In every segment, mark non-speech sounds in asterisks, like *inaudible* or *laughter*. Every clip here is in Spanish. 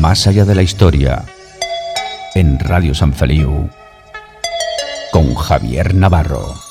Más allá de la historia, en Radio San Feliu, con Javier Navarro.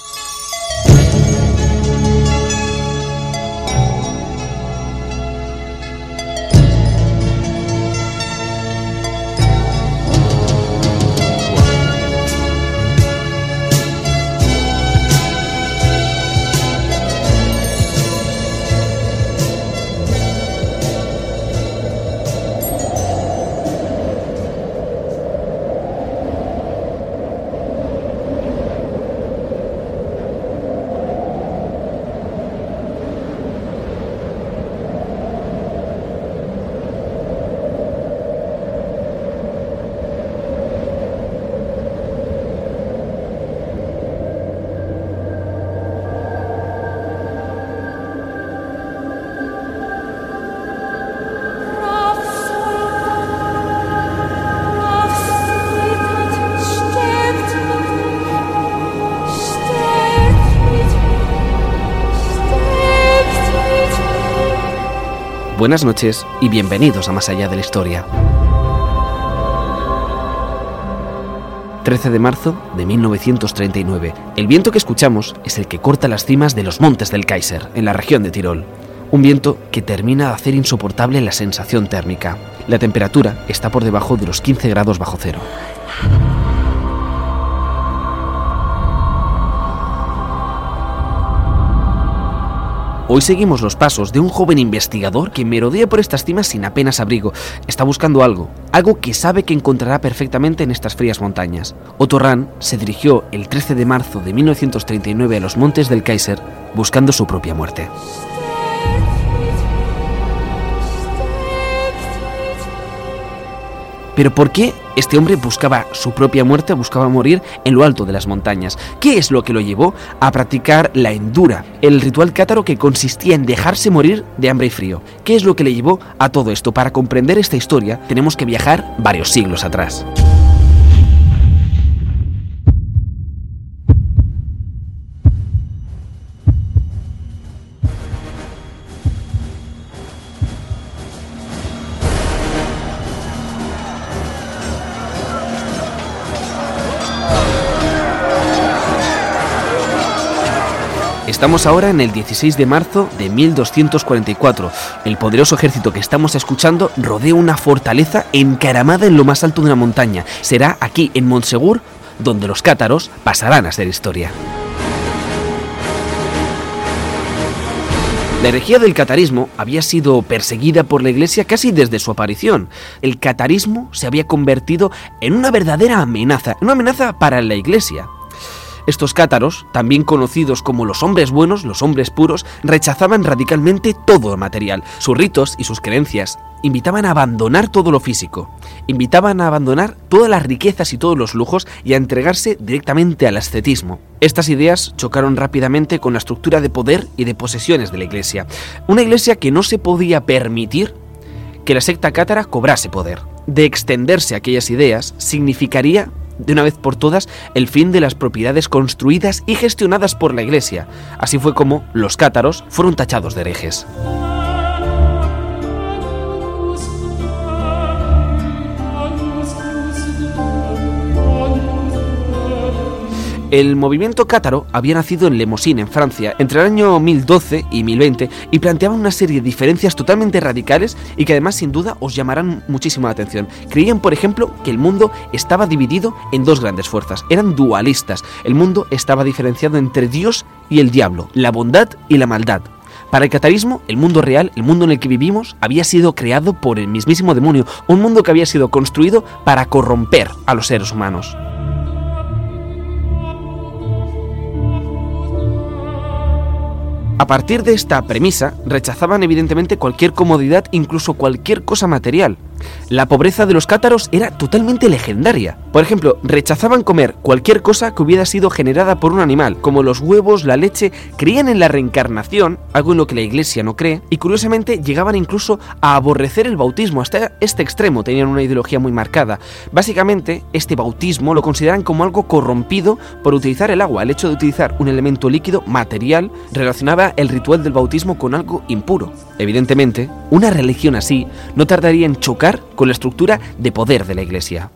Buenas noches y bienvenidos a Más allá de la historia. 13 de marzo de 1939. El viento que escuchamos es el que corta las cimas de los montes del Kaiser, en la región de Tirol. Un viento que termina de hacer insoportable la sensación térmica. La temperatura está por debajo de los 15 grados bajo cero. Hoy seguimos los pasos de un joven investigador que merodea por estas cimas sin apenas abrigo. Está buscando algo, algo que sabe que encontrará perfectamente en estas frías montañas. Otto Rahn se dirigió el 13 de marzo de 1939 a los montes del Kaiser buscando su propia muerte. Pero ¿por qué este hombre buscaba su propia muerte, buscaba morir en lo alto de las montañas? ¿Qué es lo que lo llevó a practicar la endura, el ritual cátaro que consistía en dejarse morir de hambre y frío? ¿Qué es lo que le llevó a todo esto? Para comprender esta historia tenemos que viajar varios siglos atrás. Estamos ahora en el 16 de marzo de 1244. El poderoso ejército que estamos escuchando rodea una fortaleza encaramada en lo más alto de una montaña. Será aquí, en Montsegur, donde los cátaros pasarán a ser historia. La herejía del catarismo había sido perseguida por la Iglesia casi desde su aparición. El catarismo se había convertido en una verdadera amenaza, una amenaza para la Iglesia. Estos cátaros, también conocidos como los hombres buenos, los hombres puros, rechazaban radicalmente todo material. Sus ritos y sus creencias invitaban a abandonar todo lo físico, invitaban a abandonar todas las riquezas y todos los lujos y a entregarse directamente al ascetismo. Estas ideas chocaron rápidamente con la estructura de poder y de posesiones de la Iglesia. Una Iglesia que no se podía permitir que la secta cátara cobrase poder. De extenderse aquellas ideas significaría de una vez por todas el fin de las propiedades construidas y gestionadas por la Iglesia. Así fue como los cátaros fueron tachados de herejes. El movimiento cátaro había nacido en Lemosín, en Francia, entre el año 1012 y 1020 y planteaba una serie de diferencias totalmente radicales y que además sin duda os llamarán muchísimo la atención. Creían, por ejemplo, que el mundo estaba dividido en dos grandes fuerzas, eran dualistas. El mundo estaba diferenciado entre Dios y el diablo, la bondad y la maldad. Para el catarismo, el mundo real, el mundo en el que vivimos, había sido creado por el mismísimo demonio, un mundo que había sido construido para corromper a los seres humanos. A partir de esta premisa, rechazaban evidentemente cualquier comodidad, incluso cualquier cosa material. La pobreza de los cátaros era totalmente legendaria. Por ejemplo, rechazaban comer cualquier cosa que hubiera sido generada por un animal, como los huevos, la leche, creían en la reencarnación, algo en lo que la iglesia no cree, y curiosamente llegaban incluso a aborrecer el bautismo, hasta este extremo tenían una ideología muy marcada. Básicamente, este bautismo lo consideran como algo corrompido por utilizar el agua. El hecho de utilizar un elemento líquido, material, relacionaba el ritual del bautismo con algo impuro. Evidentemente, una religión así no tardaría en chocar con la estructura de poder de la Iglesia.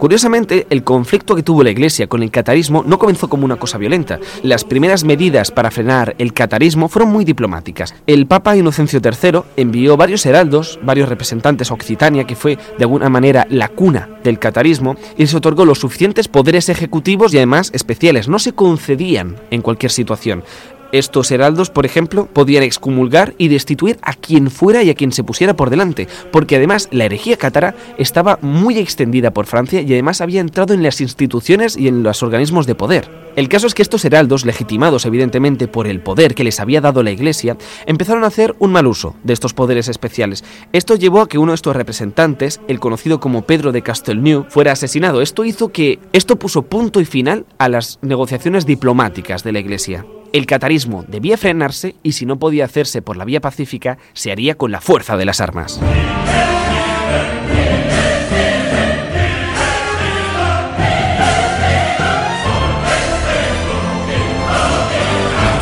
Curiosamente, el conflicto que tuvo la Iglesia con el catarismo no comenzó como una cosa violenta. Las primeras medidas para frenar el catarismo fueron muy diplomáticas. El Papa Inocencio III envió varios heraldos, varios representantes a Occitania, que fue de alguna manera la cuna del catarismo, y les otorgó los suficientes poderes ejecutivos y además especiales. No se concedían en cualquier situación. Estos heraldos, por ejemplo, podían excomulgar y destituir a quien fuera y a quien se pusiera por delante, porque además la herejía cátara estaba muy extendida por Francia y además había entrado en las instituciones y en los organismos de poder. El caso es que estos heraldos, legitimados evidentemente por el poder que les había dado la Iglesia, empezaron a hacer un mal uso de estos poderes especiales. Esto llevó a que uno de estos representantes, el conocido como Pedro de Castelnau, fuera asesinado. Esto hizo que esto puso punto y final a las negociaciones diplomáticas de la Iglesia. El catarismo debía frenarse y si no podía hacerse por la vía pacífica, se haría con la fuerza de las armas.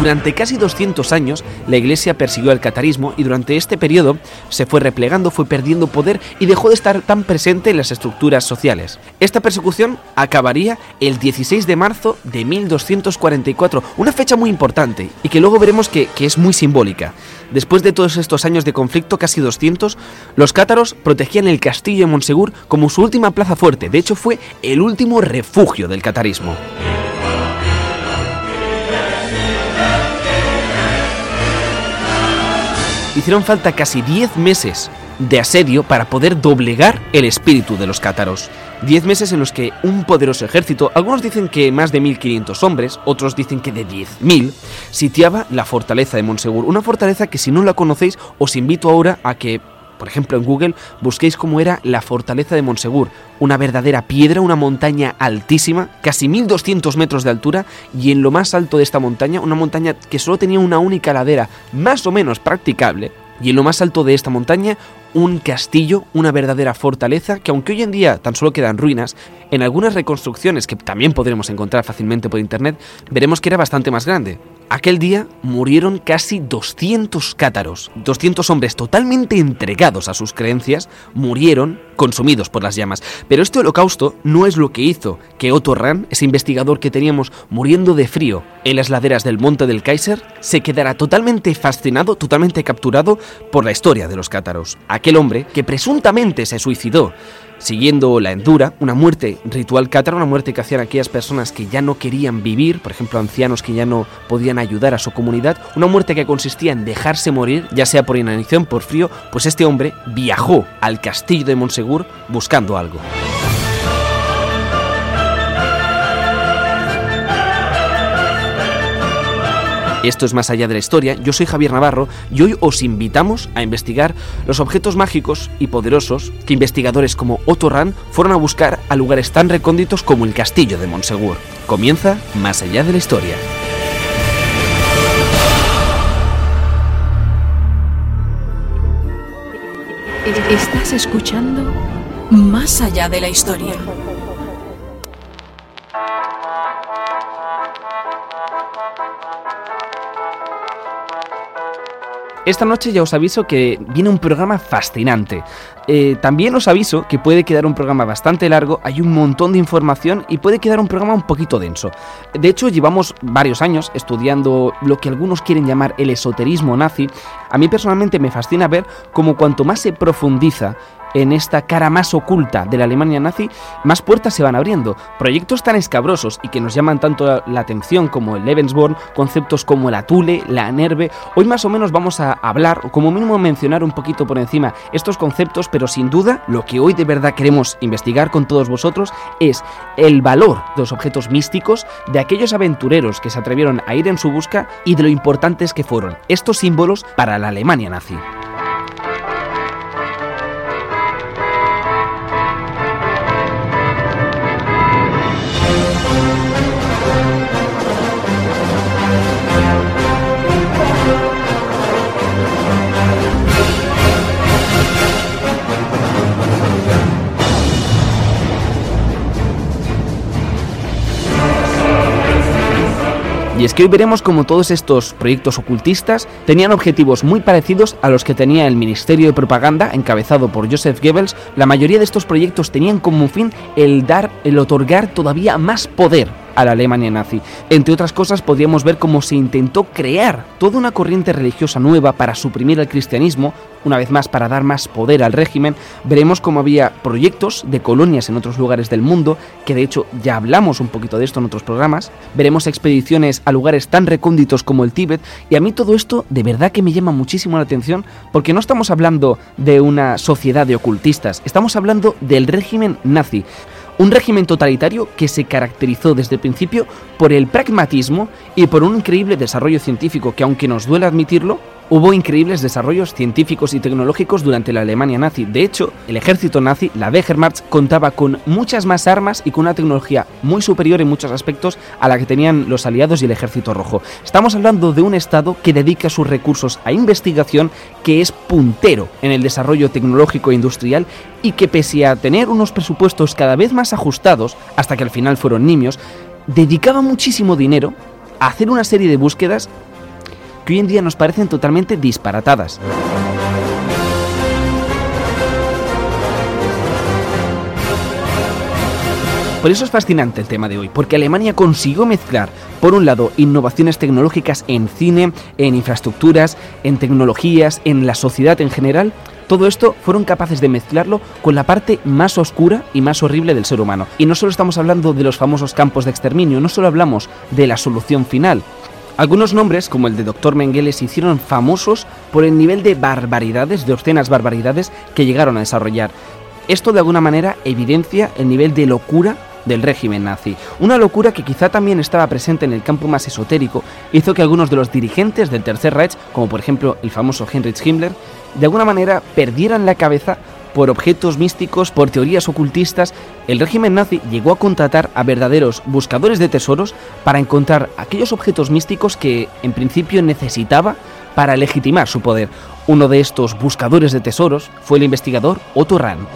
Durante casi 200 años, la Iglesia persiguió al catarismo y durante este periodo se fue replegando, fue perdiendo poder y dejó de estar tan presente en las estructuras sociales. Esta persecución acabaría el 16 de marzo de 1244, una fecha muy importante y que luego veremos que, que es muy simbólica. Después de todos estos años de conflicto, casi 200, los cátaros protegían el castillo de Monsegur como su última plaza fuerte, de hecho fue el último refugio del catarismo. Hicieron falta casi 10 meses de asedio para poder doblegar el espíritu de los cátaros. 10 meses en los que un poderoso ejército, algunos dicen que más de 1500 hombres, otros dicen que de 10.000, sitiaba la fortaleza de Monsegur. Una fortaleza que si no la conocéis os invito ahora a que por ejemplo en Google, busquéis cómo era la fortaleza de Monsegur, una verdadera piedra, una montaña altísima, casi 1200 metros de altura, y en lo más alto de esta montaña, una montaña que solo tenía una única ladera, más o menos practicable, y en lo más alto de esta montaña, un castillo, una verdadera fortaleza que aunque hoy en día tan solo quedan ruinas, en algunas reconstrucciones que también podremos encontrar fácilmente por internet, veremos que era bastante más grande. Aquel día murieron casi 200 cátaros, 200 hombres totalmente entregados a sus creencias, murieron consumidos por las llamas. Pero este holocausto no es lo que hizo que Otto Rahn, ese investigador que teníamos muriendo de frío en las laderas del Monte del Kaiser, se quedara totalmente fascinado, totalmente capturado por la historia de los cátaros. Aquel hombre que presuntamente se suicidó siguiendo la endura, una muerte ritual cátara, una muerte que hacían aquellas personas que ya no querían vivir, por ejemplo ancianos que ya no podían ayudar a su comunidad, una muerte que consistía en dejarse morir, ya sea por inanición, por frío, pues este hombre viajó al castillo de Monsegur buscando algo. Esto es Más allá de la historia, yo soy Javier Navarro y hoy os invitamos a investigar los objetos mágicos y poderosos que investigadores como Otto Rahn fueron a buscar a lugares tan recónditos como el castillo de Monsegur. Comienza Más allá de la historia. Estás escuchando Más allá de la historia. Esta noche ya os aviso que viene un programa fascinante. Eh, también os aviso que puede quedar un programa bastante largo, hay un montón de información y puede quedar un programa un poquito denso. De hecho, llevamos varios años estudiando lo que algunos quieren llamar el esoterismo nazi. A mí personalmente me fascina ver cómo cuanto más se profundiza en esta cara más oculta de la Alemania nazi, más puertas se van abriendo. Proyectos tan escabrosos y que nos llaman tanto la atención como el Lebensborn, conceptos como la Thule, la Nerve. Hoy más o menos vamos a hablar, o como mínimo mencionar un poquito por encima estos conceptos, pero sin duda lo que hoy de verdad queremos investigar con todos vosotros es el valor de los objetos místicos, de aquellos aventureros que se atrevieron a ir en su busca y de lo importantes que fueron estos símbolos para la Alemania nazi. Y es que hoy veremos cómo todos estos proyectos ocultistas tenían objetivos muy parecidos a los que tenía el Ministerio de Propaganda encabezado por Joseph Goebbels. La mayoría de estos proyectos tenían como fin el dar, el otorgar todavía más poder a la Alemania nazi. Entre otras cosas, podríamos ver cómo se intentó crear toda una corriente religiosa nueva para suprimir el cristianismo, una vez más para dar más poder al régimen. Veremos cómo había proyectos de colonias en otros lugares del mundo, que de hecho ya hablamos un poquito de esto en otros programas. Veremos expediciones a lugares tan recónditos como el Tíbet, y a mí todo esto de verdad que me llama muchísimo la atención, porque no estamos hablando de una sociedad de ocultistas, estamos hablando del régimen nazi. Un régimen totalitario que se caracterizó desde el principio por el pragmatismo y por un increíble desarrollo científico que, aunque nos duele admitirlo, Hubo increíbles desarrollos científicos y tecnológicos durante la Alemania nazi. De hecho, el ejército nazi, la Wehrmacht, contaba con muchas más armas y con una tecnología muy superior en muchos aspectos a la que tenían los aliados y el ejército rojo. Estamos hablando de un Estado que dedica sus recursos a investigación, que es puntero en el desarrollo tecnológico e industrial y que pese a tener unos presupuestos cada vez más ajustados, hasta que al final fueron nimios, dedicaba muchísimo dinero a hacer una serie de búsquedas que hoy en día nos parecen totalmente disparatadas. Por eso es fascinante el tema de hoy, porque Alemania consiguió mezclar, por un lado, innovaciones tecnológicas en cine, en infraestructuras, en tecnologías, en la sociedad en general. Todo esto fueron capaces de mezclarlo con la parte más oscura y más horrible del ser humano. Y no solo estamos hablando de los famosos campos de exterminio, no solo hablamos de la solución final, algunos nombres, como el de Dr. Mengele, se hicieron famosos por el nivel de barbaridades, de obscenas barbaridades que llegaron a desarrollar. Esto de alguna manera evidencia el nivel de locura del régimen nazi. Una locura que quizá también estaba presente en el campo más esotérico, hizo que algunos de los dirigentes del Tercer Reich, como por ejemplo el famoso Heinrich Himmler, de alguna manera perdieran la cabeza por objetos místicos, por teorías ocultistas, el régimen nazi llegó a contratar a verdaderos buscadores de tesoros para encontrar aquellos objetos místicos que en principio necesitaba para legitimar su poder. Uno de estos buscadores de tesoros fue el investigador Otto Rahn.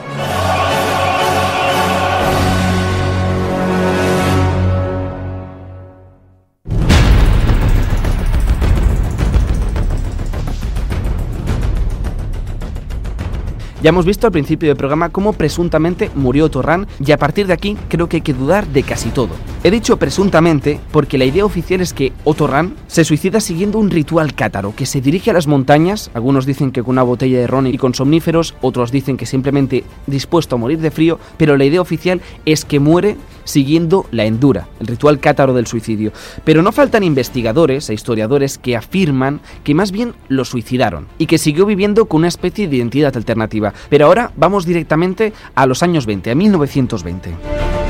Ya hemos visto al principio del programa cómo presuntamente murió Torran y a partir de aquí creo que hay que dudar de casi todo. He dicho presuntamente porque la idea oficial es que Otorran se suicida siguiendo un ritual cátaro que se dirige a las montañas, algunos dicen que con una botella de ron y con somníferos, otros dicen que simplemente dispuesto a morir de frío, pero la idea oficial es que muere siguiendo la endura, el ritual cátaro del suicidio. Pero no faltan investigadores e historiadores que afirman que más bien lo suicidaron y que siguió viviendo con una especie de identidad alternativa. Pero ahora vamos directamente a los años 20, a 1920.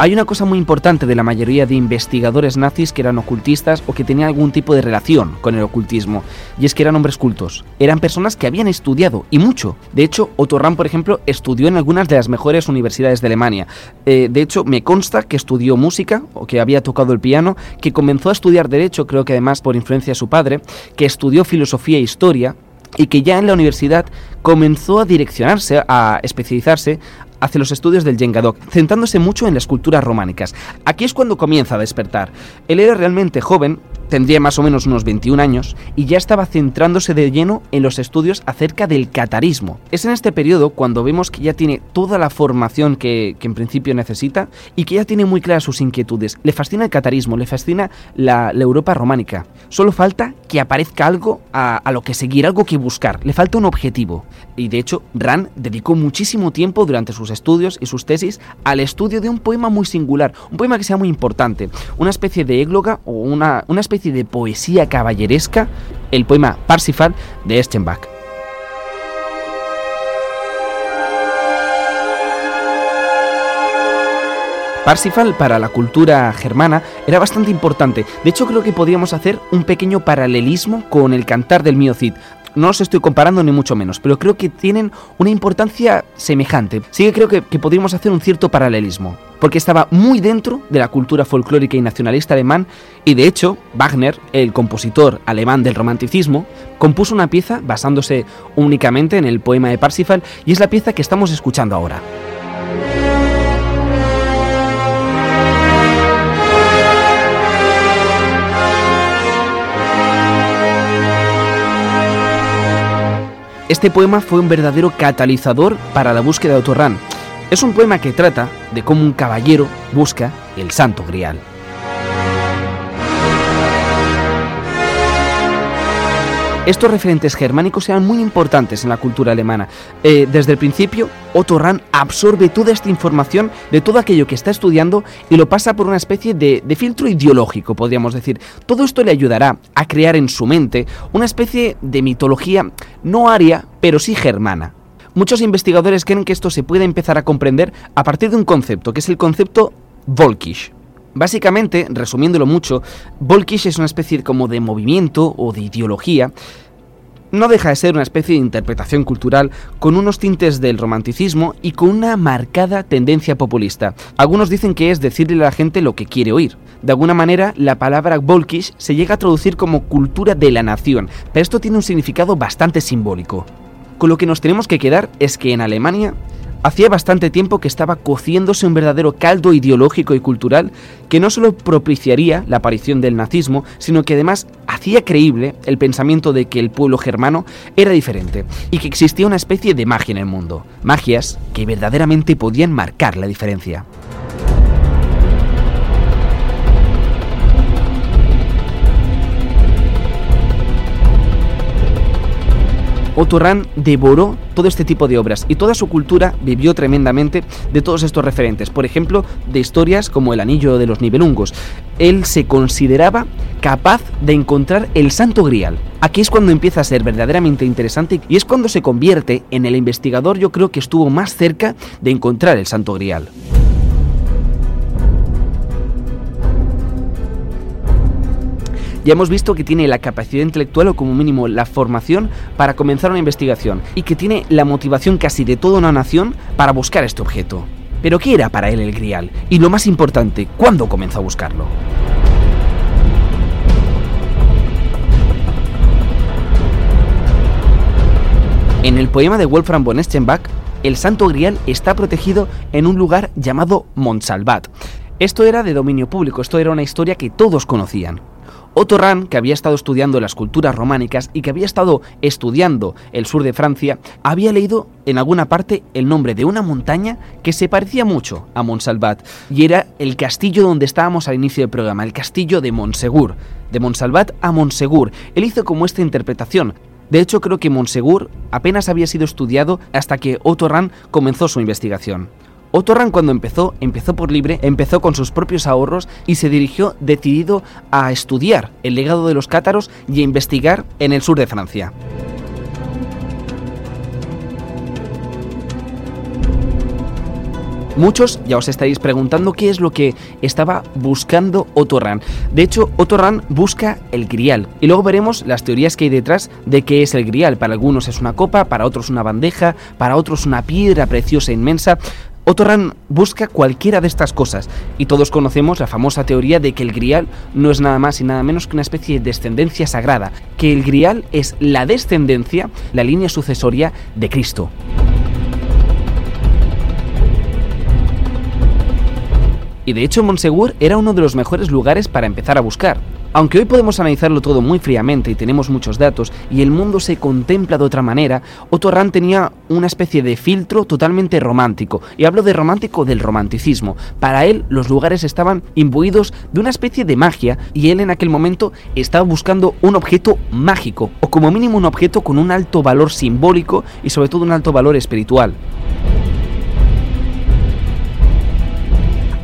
Hay una cosa muy importante de la mayoría de investigadores nazis que eran ocultistas o que tenían algún tipo de relación con el ocultismo, y es que eran hombres cultos. Eran personas que habían estudiado, y mucho. De hecho, Otto Rahn, por ejemplo, estudió en algunas de las mejores universidades de Alemania. Eh, de hecho, me consta que estudió música, o que había tocado el piano, que comenzó a estudiar Derecho, creo que además por influencia de su padre, que estudió Filosofía e Historia, y que ya en la universidad comenzó a direccionarse, a especializarse hacia los estudios del Yengadok, centrándose mucho en las culturas románicas. Aquí es cuando comienza a despertar. Él era realmente joven, tendría más o menos unos 21 años, y ya estaba centrándose de lleno en los estudios acerca del catarismo. Es en este periodo cuando vemos que ya tiene toda la formación que, en principio necesita y que ya tiene muy claras sus inquietudes. Le fascina el catarismo, le fascina la, Europa románica. Solo falta que aparezca algo a, a, lo que seguir, algo que buscar. Le falta un objetivo. Y de hecho, Ran dedicó muchísimo tiempo durante sus estudios y sus tesis al estudio de un poema muy singular, un poema que sea muy importante, una especie de égloga o una, una especie de poesía caballeresca, el poema Parsifal de Eschenbach. Parsifal para la cultura germana era bastante importante. De hecho, creo que podríamos hacer un pequeño paralelismo con el cantar del Mio Cid no os estoy comparando ni mucho menos, pero creo que tienen una importancia semejante. Sí que creo que, podríamos hacer un cierto paralelismo, porque estaba muy dentro de la cultura folclórica y nacionalista alemán, y de hecho, Wagner, el compositor alemán del romanticismo, compuso una pieza basándose únicamente en el poema de Parsifal, y es la pieza que estamos escuchando ahora. Este poema fue un verdadero catalizador para la búsqueda de Otorran. Es un poema que trata de cómo un caballero busca el Santo Grial. Estos referentes germánicos eran muy importantes en la cultura alemana. Eh, desde el principio, Otto Rahn absorbe toda esta información de todo aquello que está estudiando y lo pasa por una especie de, de filtro ideológico, podríamos decir. Todo esto le ayudará a crear en su mente una especie de mitología no aria, pero sí germana. Muchos investigadores creen que esto se puede empezar a comprender a partir de un concepto, que es el concepto Volkisch. Básicamente, resumiéndolo mucho, Volkisch es una especie como de movimiento o de ideología no deja de ser una especie de interpretación cultural con unos tintes del romanticismo y con una marcada tendencia populista. Algunos dicen que es decirle a la gente lo que quiere oír. De alguna manera, la palabra Volkisch se llega a traducir como cultura de la nación, pero esto tiene un significado bastante simbólico. Con lo que nos tenemos que quedar es que en Alemania Hacía bastante tiempo que estaba cociéndose un verdadero caldo ideológico y cultural que no solo propiciaría la aparición del nazismo, sino que además hacía creíble el pensamiento de que el pueblo germano era diferente y que existía una especie de magia en el mundo, magias que verdaderamente podían marcar la diferencia. Otto Rahn devoró todo este tipo de obras y toda su cultura vivió tremendamente de todos estos referentes. Por ejemplo, de historias como El Anillo de los Nibelungos. Él se consideraba capaz de encontrar el Santo Grial. Aquí es cuando empieza a ser verdaderamente interesante y es cuando se convierte en el investigador yo creo que estuvo más cerca de encontrar el Santo Grial. Ya hemos visto que tiene la capacidad intelectual o como mínimo la formación para comenzar una investigación y que tiene la motivación casi de toda una nación para buscar este objeto. Pero ¿qué era para él el grial? Y lo más importante, ¿cuándo comenzó a buscarlo? En el poema de Wolfram von Eschenbach, el Santo Grial está protegido en un lugar llamado Montsalvat. Esto era de dominio público, esto era una historia que todos conocían. Otto Rahn, que había estado estudiando las culturas románicas y que había estado estudiando el sur de Francia, había leído en alguna parte el nombre de una montaña que se parecía mucho a Montsalvat y era el castillo donde estábamos al inicio del programa, el castillo de Montsegur. De Montsalvat a Montsegur. Él hizo como esta interpretación, de hecho, creo que Montsegur apenas había sido estudiado hasta que Otto Rahn comenzó su investigación. Otto Rahn cuando empezó, empezó por libre, empezó con sus propios ahorros y se dirigió decidido a estudiar el legado de los cátaros y a investigar en el sur de Francia. Muchos ya os estaréis preguntando qué es lo que estaba buscando Otto Rahn. De hecho, Otto Rahn busca el grial. Y luego veremos las teorías que hay detrás de qué es el grial. Para algunos es una copa, para otros una bandeja, para otros una piedra preciosa e inmensa. Otto Rahn busca cualquiera de estas cosas y todos conocemos la famosa teoría de que el grial no es nada más y nada menos que una especie de descendencia sagrada, que el grial es la descendencia, la línea sucesoria de Cristo. Y de hecho Monsegur era uno de los mejores lugares para empezar a buscar. Aunque hoy podemos analizarlo todo muy fríamente y tenemos muchos datos y el mundo se contempla de otra manera, Otto Rahn tenía una especie de filtro totalmente romántico. Y hablo de romántico del romanticismo. Para él los lugares estaban imbuidos de una especie de magia y él en aquel momento estaba buscando un objeto mágico o como mínimo un objeto con un alto valor simbólico y sobre todo un alto valor espiritual.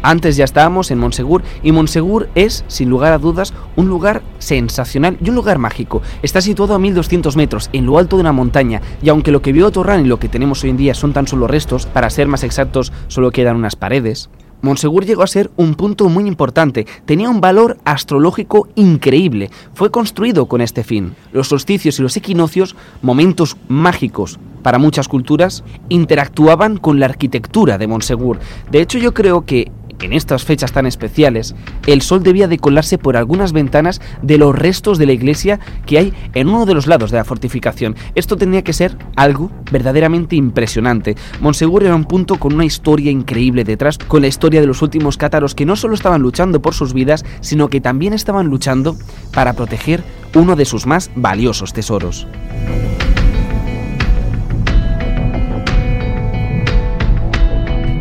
Antes ya estábamos en Monsegur y Monsegur es, sin lugar a dudas, un lugar sensacional y un lugar mágico. Está situado a 1200 metros, en lo alto de una montaña, y aunque lo que vio Torran y lo que tenemos hoy en día son tan solo restos, para ser más exactos, solo quedan unas paredes. Monsegur llegó a ser un punto muy importante, tenía un valor astrológico increíble, fue construido con este fin. Los solsticios y los equinoccios, momentos mágicos para muchas culturas, interactuaban con la arquitectura de Monsegur. De hecho yo creo que en estas fechas tan especiales, el sol debía de colarse por algunas ventanas de los restos de la iglesia que hay en uno de los lados de la fortificación. Esto tenía que ser algo verdaderamente impresionante. Monsegur era un punto con una historia increíble detrás, con la historia de los últimos cátaros que no solo estaban luchando por sus vidas, sino que también estaban luchando para proteger uno de sus más valiosos tesoros.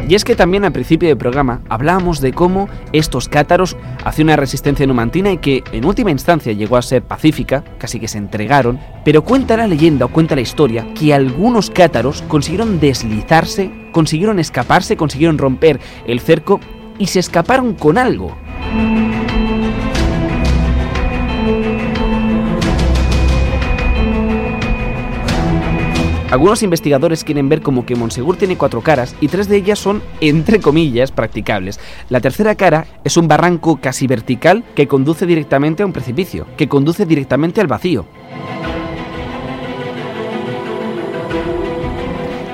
Y es que también al principio del programa hablábamos de cómo estos cátaros hacían una resistencia numantina y que en última instancia llegó a ser pacífica, casi que se entregaron, pero cuenta la leyenda o cuenta la historia que algunos cátaros consiguieron deslizarse, consiguieron escaparse, consiguieron romper el cerco y se escaparon con algo. Algunos investigadores quieren ver como que Monsegur tiene cuatro caras y tres de ellas son, entre comillas, practicables. La tercera cara es un barranco casi vertical que conduce directamente a un precipicio, que conduce directamente al vacío.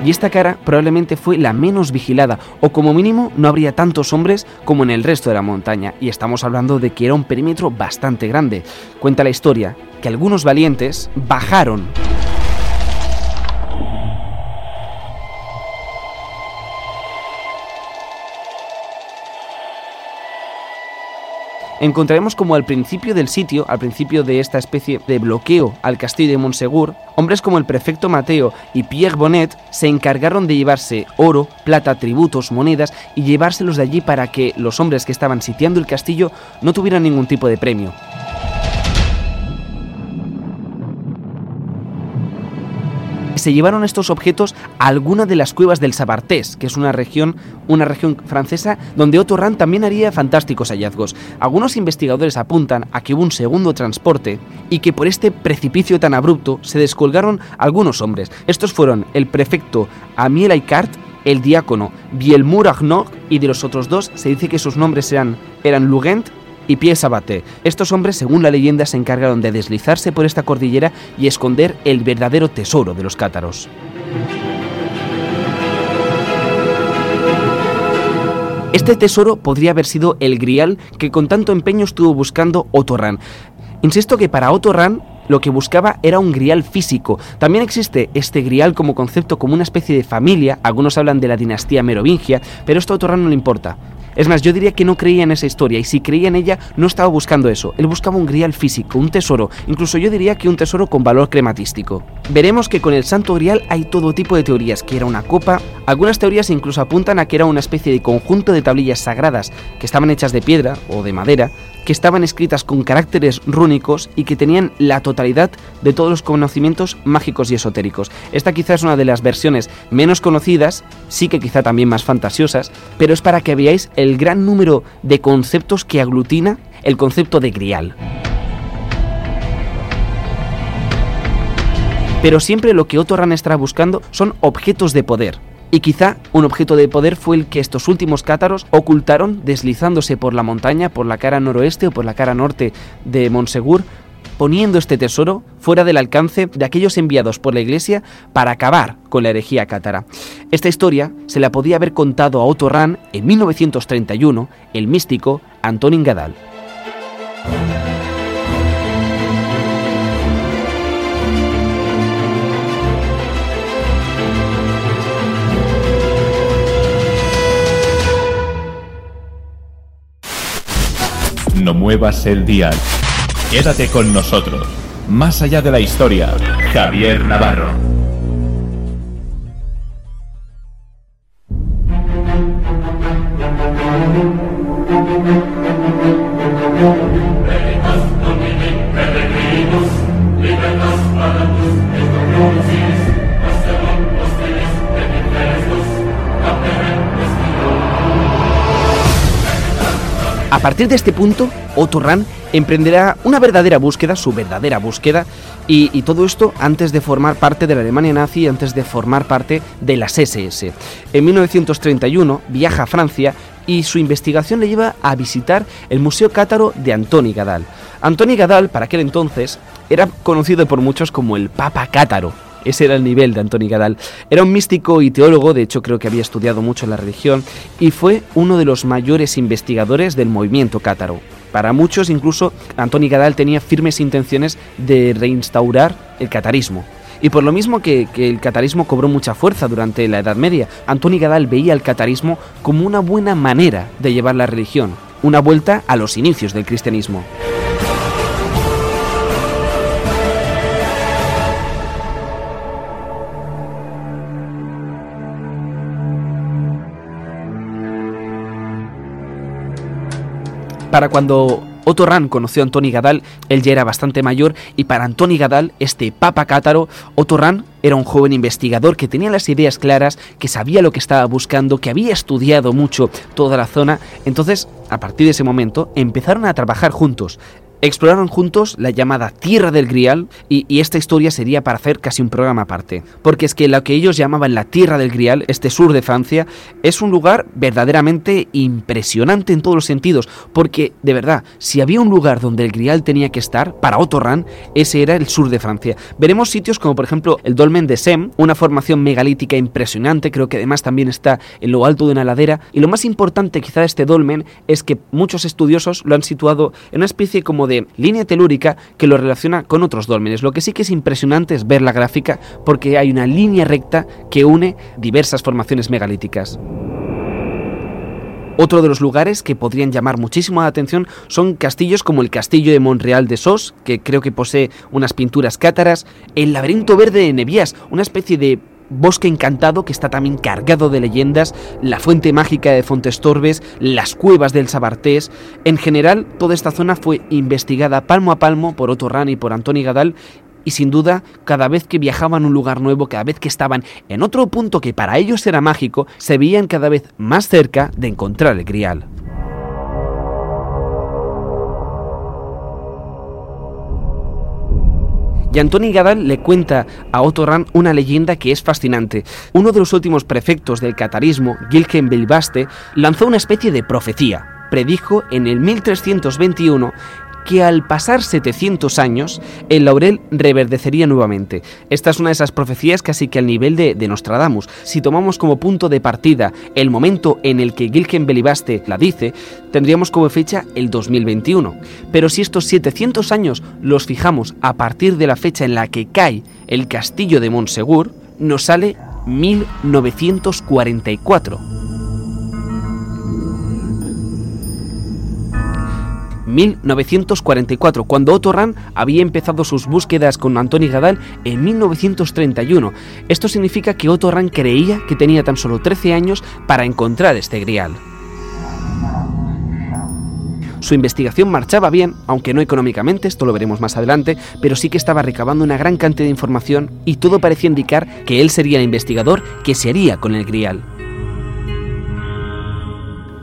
y esta cara probablemente fue la menos vigilada, o como mínimo no habría tantos hombres como en el resto de la montaña, y estamos hablando de que era un perímetro bastante grande. Cuenta la historia que algunos valientes bajaron encontraremos como al principio del sitio, al principio de esta especie de bloqueo al castillo de Monsegur, hombres como el prefecto Mateo y Pierre Bonnet se encargaron de llevarse oro, plata, tributos, monedas y llevárselos de allí para que los hombres que estaban sitiando el castillo no tuvieran ningún tipo de premio. Se llevaron estos objetos a alguna de las cuevas del Sabartés, que es una región, una región francesa donde Otto Rand también haría fantásticos hallazgos. Algunos investigadores apuntan a que hubo un segundo transporte y que por este precipicio tan abrupto se descolgaron algunos hombres. Estos fueron el prefecto Amiel Aicart, el diácono Bielmur Agnog y de los otros dos se dice que sus nombres eran, eran Lugent y Pies Abate. Estos hombres, según la leyenda, se encargaron de deslizarse por esta cordillera y esconder el verdadero tesoro de los cátaros. Este tesoro podría haber sido el grial que con tanto empeño estuvo buscando Otorran. Insisto que para Otorran lo que buscaba era un grial físico. También existe este grial como concepto como una especie de familia, algunos hablan de la dinastía merovingia, pero esto a Otorran no le importa. Es más, yo diría que no creía en esa historia y si creía en ella no estaba buscando eso. Él buscaba un grial físico, un tesoro, incluso yo diría que un tesoro con valor crematístico. Veremos que con el santo grial hay todo tipo de teorías, que era una copa, algunas teorías incluso apuntan a que era una especie de conjunto de tablillas sagradas que estaban hechas de piedra o de madera, que estaban escritas con caracteres rúnicos y que tenían la totalidad de todos los conocimientos mágicos y esotéricos. Esta quizás es una de las versiones menos conocidas, sí que quizá también más fantasiosas, pero es para que veáis el gran número de conceptos que aglutina el concepto de grial. Pero siempre lo que Otto Rahn estará buscando son objetos de poder, y quizá un objeto de poder fue el que estos últimos cátaros ocultaron deslizándose por la montaña, por la cara noroeste o por la cara norte de Monsegur, poniendo este tesoro fuera del alcance de aquellos enviados por la Iglesia para acabar con la herejía cátara. Esta historia se la podía haber contado a Otto Rahn en 1931 el místico Antonin Gadal. Muevas el dial. Quédate con nosotros. Más allá de la historia, Javier Navarro. A partir de este punto, Otto Rahn emprenderá una verdadera búsqueda, su verdadera búsqueda, y, todo esto antes de formar parte de la Alemania nazi, antes de formar parte de las SS. En 1931 viaja a Francia y su investigación le lleva a visitar el Museo Cátaro de Antoni Gadal. Antoni Gadal, para aquel entonces, era conocido por muchos como el Papa Cátaro ese era el nivel de Antoni Gadal. Era un místico y teólogo, de hecho creo que había estudiado mucho la religión, y fue uno de los mayores investigadores del movimiento cátaro. Para muchos, incluso, Antoni Gadal tenía firmes intenciones de reinstaurar el catarismo. Y por lo mismo que, el catarismo cobró mucha fuerza durante la Edad Media, Antoni Gadal veía el catarismo como una buena manera de llevar la religión, una vuelta a los inicios del cristianismo. Para cuando Otto Rahn conoció a Antoni Gadal, él ya era bastante mayor y para Antoni Gadal, este papa cátaro, Otto Rahn era un joven investigador que tenía las ideas claras, que sabía lo que estaba buscando, que había estudiado mucho toda la zona. Entonces, a partir de ese momento, empezaron a trabajar juntos. Exploraron juntos la llamada Tierra del Grial y, esta historia sería para hacer casi un programa aparte. Porque es que lo que ellos llamaban la Tierra del Grial, este sur de Francia, es un lugar verdaderamente impresionante en todos los sentidos. Porque, de verdad, si había un lugar donde el Grial tenía que estar, para Otto Rahn, ese era el sur de Francia. Veremos sitios como por ejemplo el Dolmen de Sem, una formación megalítica impresionante, creo que además también está en lo alto de una ladera. Y lo más importante quizá de este dolmen es que muchos estudiosos lo han situado en una especie como de línea telúrica que lo relaciona con otros dólmenes. Lo que sí que es impresionante es ver la gráfica porque hay una línea recta que une diversas formaciones megalíticas. Otro de los lugares que podrían llamar muchísimo la atención son castillos como el Castillo de Monreal de Sos, que creo que posee unas pinturas cátaras, el Laberinto Verde de Nevías, una especie de bosque encantado que está también cargado de leyendas, la fuente mágica de Fontestorbes, las cuevas del Sabartés. En general, toda esta zona fue investigada palmo a palmo por Otto Rahn y por Antoni Gadal y sin duda, cada vez que viajaban a un lugar nuevo, cada vez que estaban en otro punto que para ellos era mágico, se veían cada vez más cerca de encontrar el grial. Y Antoni Gadal le cuenta a Otto Rahn una leyenda que es fascinante. Uno de los últimos prefectos del catarismo, Gilken Bilbaste, lanzó una especie de profecía. Predijo en el 1321 que al pasar 700 años el laurel reverdecería nuevamente. Esta es una de esas profecías casi que al nivel de, Nostradamus. Si tomamos como punto de partida el momento en el que Gilken Belibaste la dice, tendríamos como fecha el 2021. Pero si estos 700 años los fijamos a partir de la fecha en la que cae el castillo de Montsegur, nos sale 1944. 1944, cuando Otto Rahn había empezado sus búsquedas con Antoni Gadal en 1931. Esto significa que Otto Rahn creía que tenía tan solo 13 años para encontrar este grial. Su investigación marchaba bien, aunque no económicamente, esto lo veremos más adelante, pero sí que estaba recabando una gran cantidad de información y todo parecía indicar que él sería el investigador que se haría con el grial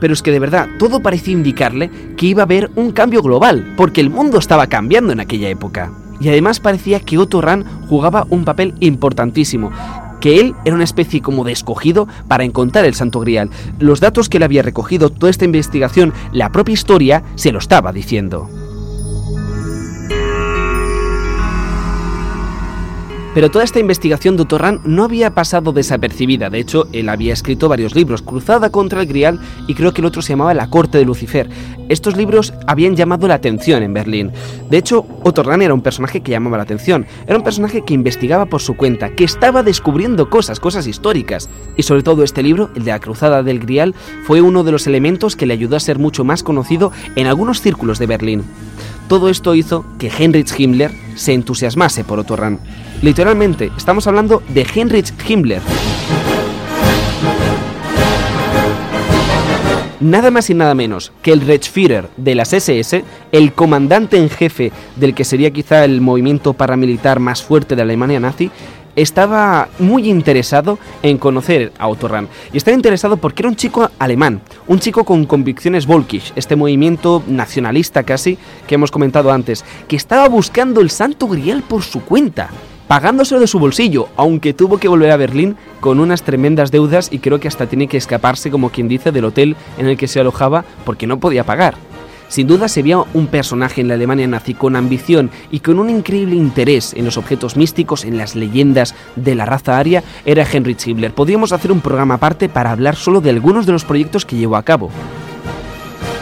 pero es que de verdad todo parecía indicarle que iba a haber un cambio global, porque el mundo estaba cambiando en aquella época. Y además parecía que Otto Rahn jugaba un papel importantísimo, que él era una especie como de escogido para encontrar el Santo Grial. Los datos que él había recogido, toda esta investigación, la propia historia, se lo estaba diciendo. Pero toda esta investigación de Torran no había pasado desapercibida. De hecho, él había escrito varios libros, Cruzada contra el Grial y creo que el otro se llamaba La Corte de Lucifer. Estos libros habían llamado la atención en Berlín. De hecho, Otto Rahn era un personaje que llamaba la atención. Era un personaje que investigaba por su cuenta, que estaba descubriendo cosas, cosas históricas. Y sobre todo este libro, el de la Cruzada del Grial, fue uno de los elementos que le ayudó a ser mucho más conocido en algunos círculos de Berlín. Todo esto hizo que Heinrich Himmler se entusiasmase por Otto Rahn. Literalmente, estamos hablando de Heinrich Himmler. Nada más y nada menos que el Reichsführer de las SS, el comandante en jefe del que sería quizá el movimiento paramilitar más fuerte de Alemania nazi, estaba muy interesado en conocer a Otto. Y estaba interesado porque era un chico alemán, un chico con convicciones volkisch, este movimiento nacionalista casi que hemos comentado antes, que estaba buscando el Santo Grial por su cuenta pagándoselo de su bolsillo, aunque tuvo que volver a Berlín con unas tremendas deudas y creo que hasta tiene que escaparse, como quien dice, del hotel en el que se alojaba porque no podía pagar. Sin duda se veía un personaje en la Alemania nazi con ambición y con un increíble interés en los objetos místicos, en las leyendas de la raza aria, era Heinrich Himmler. Podríamos hacer un programa aparte para hablar solo de algunos de los proyectos que llevó a cabo.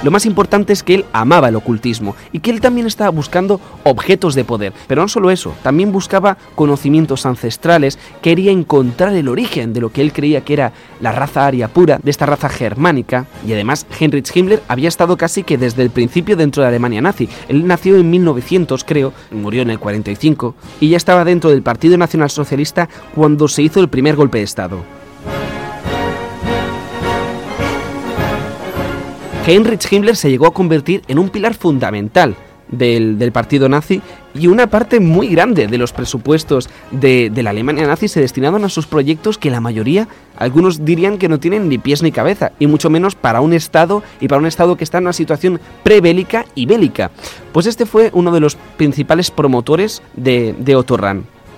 Lo más importante es que él amaba el ocultismo y que él también estaba buscando objetos de poder. Pero no solo eso, también buscaba conocimientos ancestrales, quería encontrar el origen de lo que él creía que era la raza aria pura, de esta raza germánica. Y además, Heinrich Himmler había estado casi que desde el principio dentro de Alemania nazi. Él nació en 1900, creo, murió en el 45, y ya estaba dentro del Partido Nacional Socialista cuando se hizo el primer golpe de Estado. Heinrich Himmler se llegó a convertir en un pilar fundamental del, partido nazi y una parte muy grande de los presupuestos de, de, la Alemania nazi se destinaban a sus proyectos que la mayoría, algunos dirían que no tienen ni pies ni cabeza, y mucho menos para un Estado y para un Estado que está en una situación prebélica y bélica. Pues este fue uno de los principales promotores de, de Otto.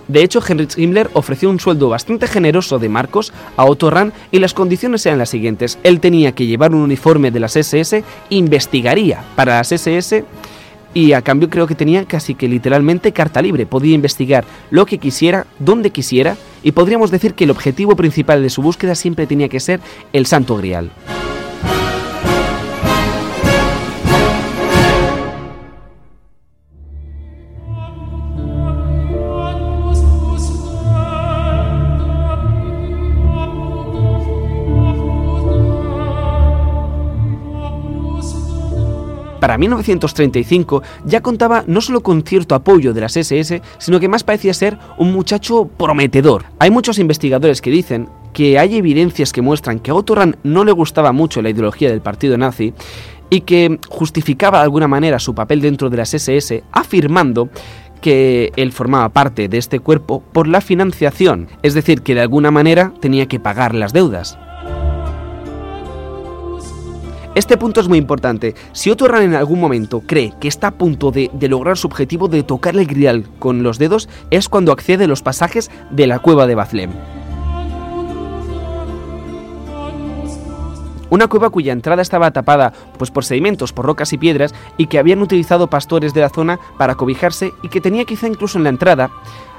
De hecho, Heinrich Himmler ofreció un sueldo bastante generoso de marcos a Otto Rahn y las condiciones eran las siguientes. Él tenía que llevar un uniforme de las SS, investigaría para las SS y a cambio creo que tenía casi que literalmente carta libre, podía investigar lo que quisiera, donde quisiera y podríamos decir que el objetivo principal de su búsqueda siempre tenía que ser el Santo Grial. Para 1935 ya contaba no solo con cierto apoyo de las SS, sino que más parecía ser un muchacho prometedor. Hay muchos investigadores que dicen que hay evidencias que muestran que a Otto no le gustaba mucho la ideología del partido nazi y que justificaba de alguna manera su papel dentro de las SS afirmando que él formaba parte de este cuerpo por la financiación, es decir, que de alguna manera tenía que pagar las deudas. Este punto es muy importante. Si Otto Rahn en algún momento cree que está a punto de, de, lograr su objetivo de tocar el grial con los dedos, es cuando accede a los pasajes de la cueva de Bazlem. Una cueva cuya entrada estaba tapada pues, por sedimentos, por rocas y piedras, y que habían utilizado pastores de la zona para cobijarse, y que tenía quizá incluso en la entrada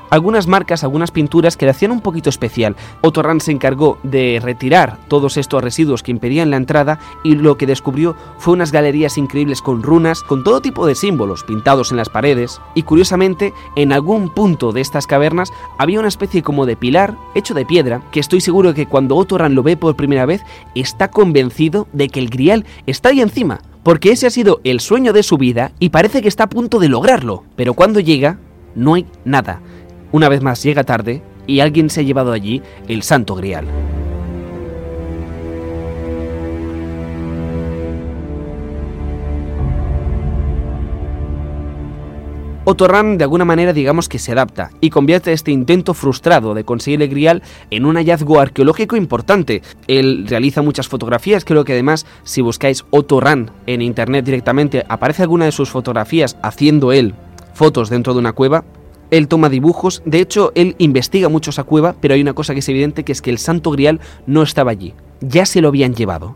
algunas marcas, algunas pinturas que le hacían un poquito especial. Otto Rahn se encargó de retirar todos estos residuos que impedían la entrada y lo que descubrió fue unas galerías increíbles con runas, con todo tipo de símbolos pintados en las paredes y curiosamente en algún punto de estas cavernas había una especie como de pilar hecho de piedra que estoy seguro que cuando Otto Rahn lo ve por primera vez está convencido de que el grial está ahí encima, porque ese ha sido el sueño de su vida y parece que está a punto de lograrlo, pero cuando llega no hay nada. Una vez más llega tarde y alguien se ha llevado allí el Santo Grial. Otto Rahn de alguna manera digamos que se adapta y convierte este intento frustrado de conseguir el grial en un hallazgo arqueológico importante. Él realiza muchas fotografías, creo que además si buscáis Otto Rahn en internet directamente aparece alguna de sus fotografías haciendo él fotos dentro de una cueva él toma dibujos, de hecho él investiga mucho esa cueva, pero hay una cosa que es evidente que es que el Santo Grial no estaba allí, ya se lo habían llevado.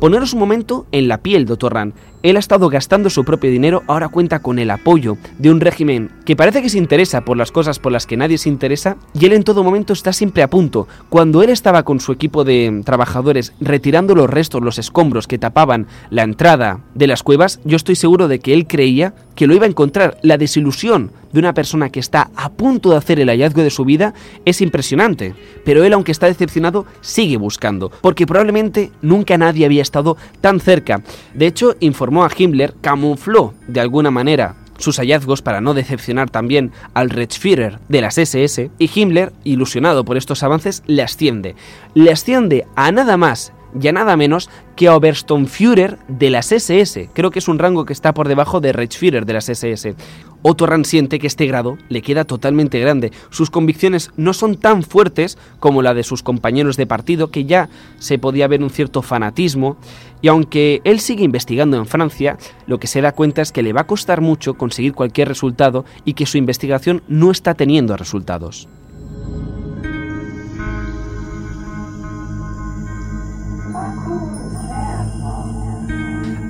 Poneros un momento en la piel de Otorran. Él ha estado gastando su propio dinero, ahora cuenta con el apoyo de un régimen que parece que se interesa por las cosas por las que nadie se interesa, y él en todo momento está siempre a punto. Cuando él estaba con su equipo de trabajadores retirando los restos, los escombros que tapaban la entrada de las cuevas, yo estoy seguro de que él creía que lo iba a encontrar. La desilusión de una persona que está a punto de hacer el hallazgo de su vida es impresionante. Pero él, aunque está decepcionado, sigue buscando, porque probablemente nunca nadie había estado tan cerca. De hecho, informó a Himmler, camufló de alguna manera sus hallazgos para no decepcionar también al Reichsführer de las SS, y Himmler, ilusionado por estos avances, le asciende. Le asciende a nada más y a nada menos que a Obersturmführer de las SS. Creo que es un rango que está por debajo de Reichsführer de las SS. Otto siente que este grado le queda totalmente grande. Sus convicciones no son tan fuertes como la de sus compañeros de partido, que ya se podía ver un cierto fanatismo. Y aunque él sigue investigando en Francia, lo que se da cuenta es que le va a costar mucho conseguir cualquier resultado y que su investigación no está teniendo resultados.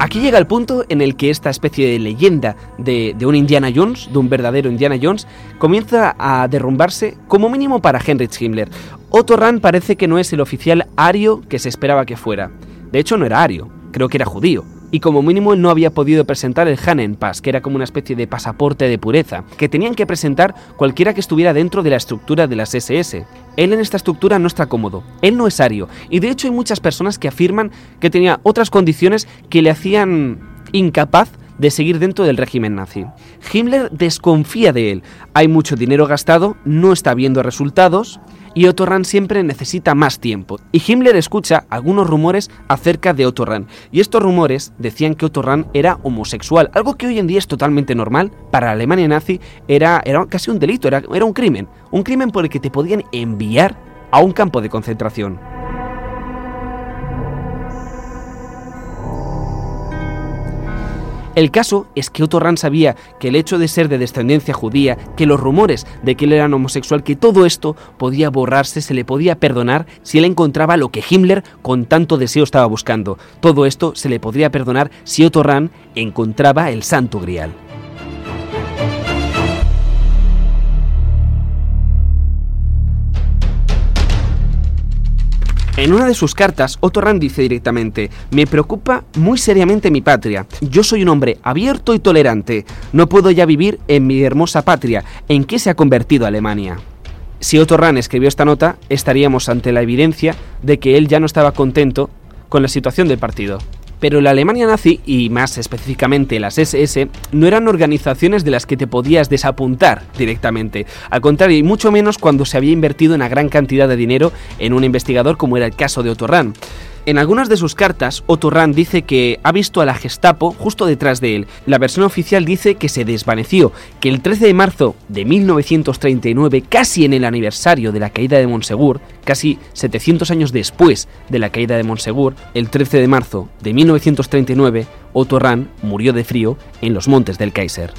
Aquí llega el punto en el que esta especie de leyenda de, un Indiana Jones, de un verdadero Indiana Jones, comienza a derrumbarse como mínimo para Heinrich Himmler. Otto Rahn parece que no es el oficial ario que se esperaba que fuera. De hecho, no era ario, creo que era judío y como mínimo él no había podido presentar el Pass, que era como una especie de pasaporte de pureza, que tenían que presentar cualquiera que estuviera dentro de la estructura de las SS. Él en esta estructura no está cómodo, él no es ario, y de hecho hay muchas personas que afirman que tenía otras condiciones que le hacían incapaz de seguir dentro del régimen nazi. Himmler desconfía de él, hay mucho dinero gastado, no está viendo resultados, y Otto Rahn siempre necesita más tiempo. Y Himmler escucha algunos rumores acerca de Otto Rahn, y estos rumores decían que Otto Rahn era homosexual, algo que hoy en día es totalmente normal, para la Alemania nazi era, era casi un delito, era, era un crimen, un crimen por el que te podían enviar a un campo de concentración. El caso es que Otto Rahn sabía que el hecho de ser de descendencia judía, que los rumores de que él era homosexual, que todo esto podía borrarse, se le podía perdonar si él encontraba lo que Himmler con tanto deseo estaba buscando. Todo esto se le podría perdonar si Otto Rahn encontraba el santo grial. En una de sus cartas, Otto dice directamente, me preocupa muy seriamente mi patria. Yo soy un hombre abierto y tolerante. No puedo ya vivir en mi hermosa patria. ¿En qué se ha convertido Alemania? Si Otto Rahn escribió esta nota, estaríamos ante la evidencia de que él ya no estaba contento con la situación del partido. Pero la Alemania nazi, y más específicamente las SS, no eran organizaciones de las que te podías desapuntar directamente. Al contrario, y mucho menos cuando se había invertido una gran cantidad de dinero en un investigador como era el caso de Otto Rahn. En algunas de sus cartas, Otto Rahn dice que ha visto a la Gestapo justo detrás de él. La versión oficial dice que se desvaneció, que el 13 de marzo de 1939, casi en el aniversario de la caída de Monsegur, casi 700 años después de la caída de Monsegur, el 13 de marzo de 1939, Otto Rahn murió de frío en los montes del Kaiser.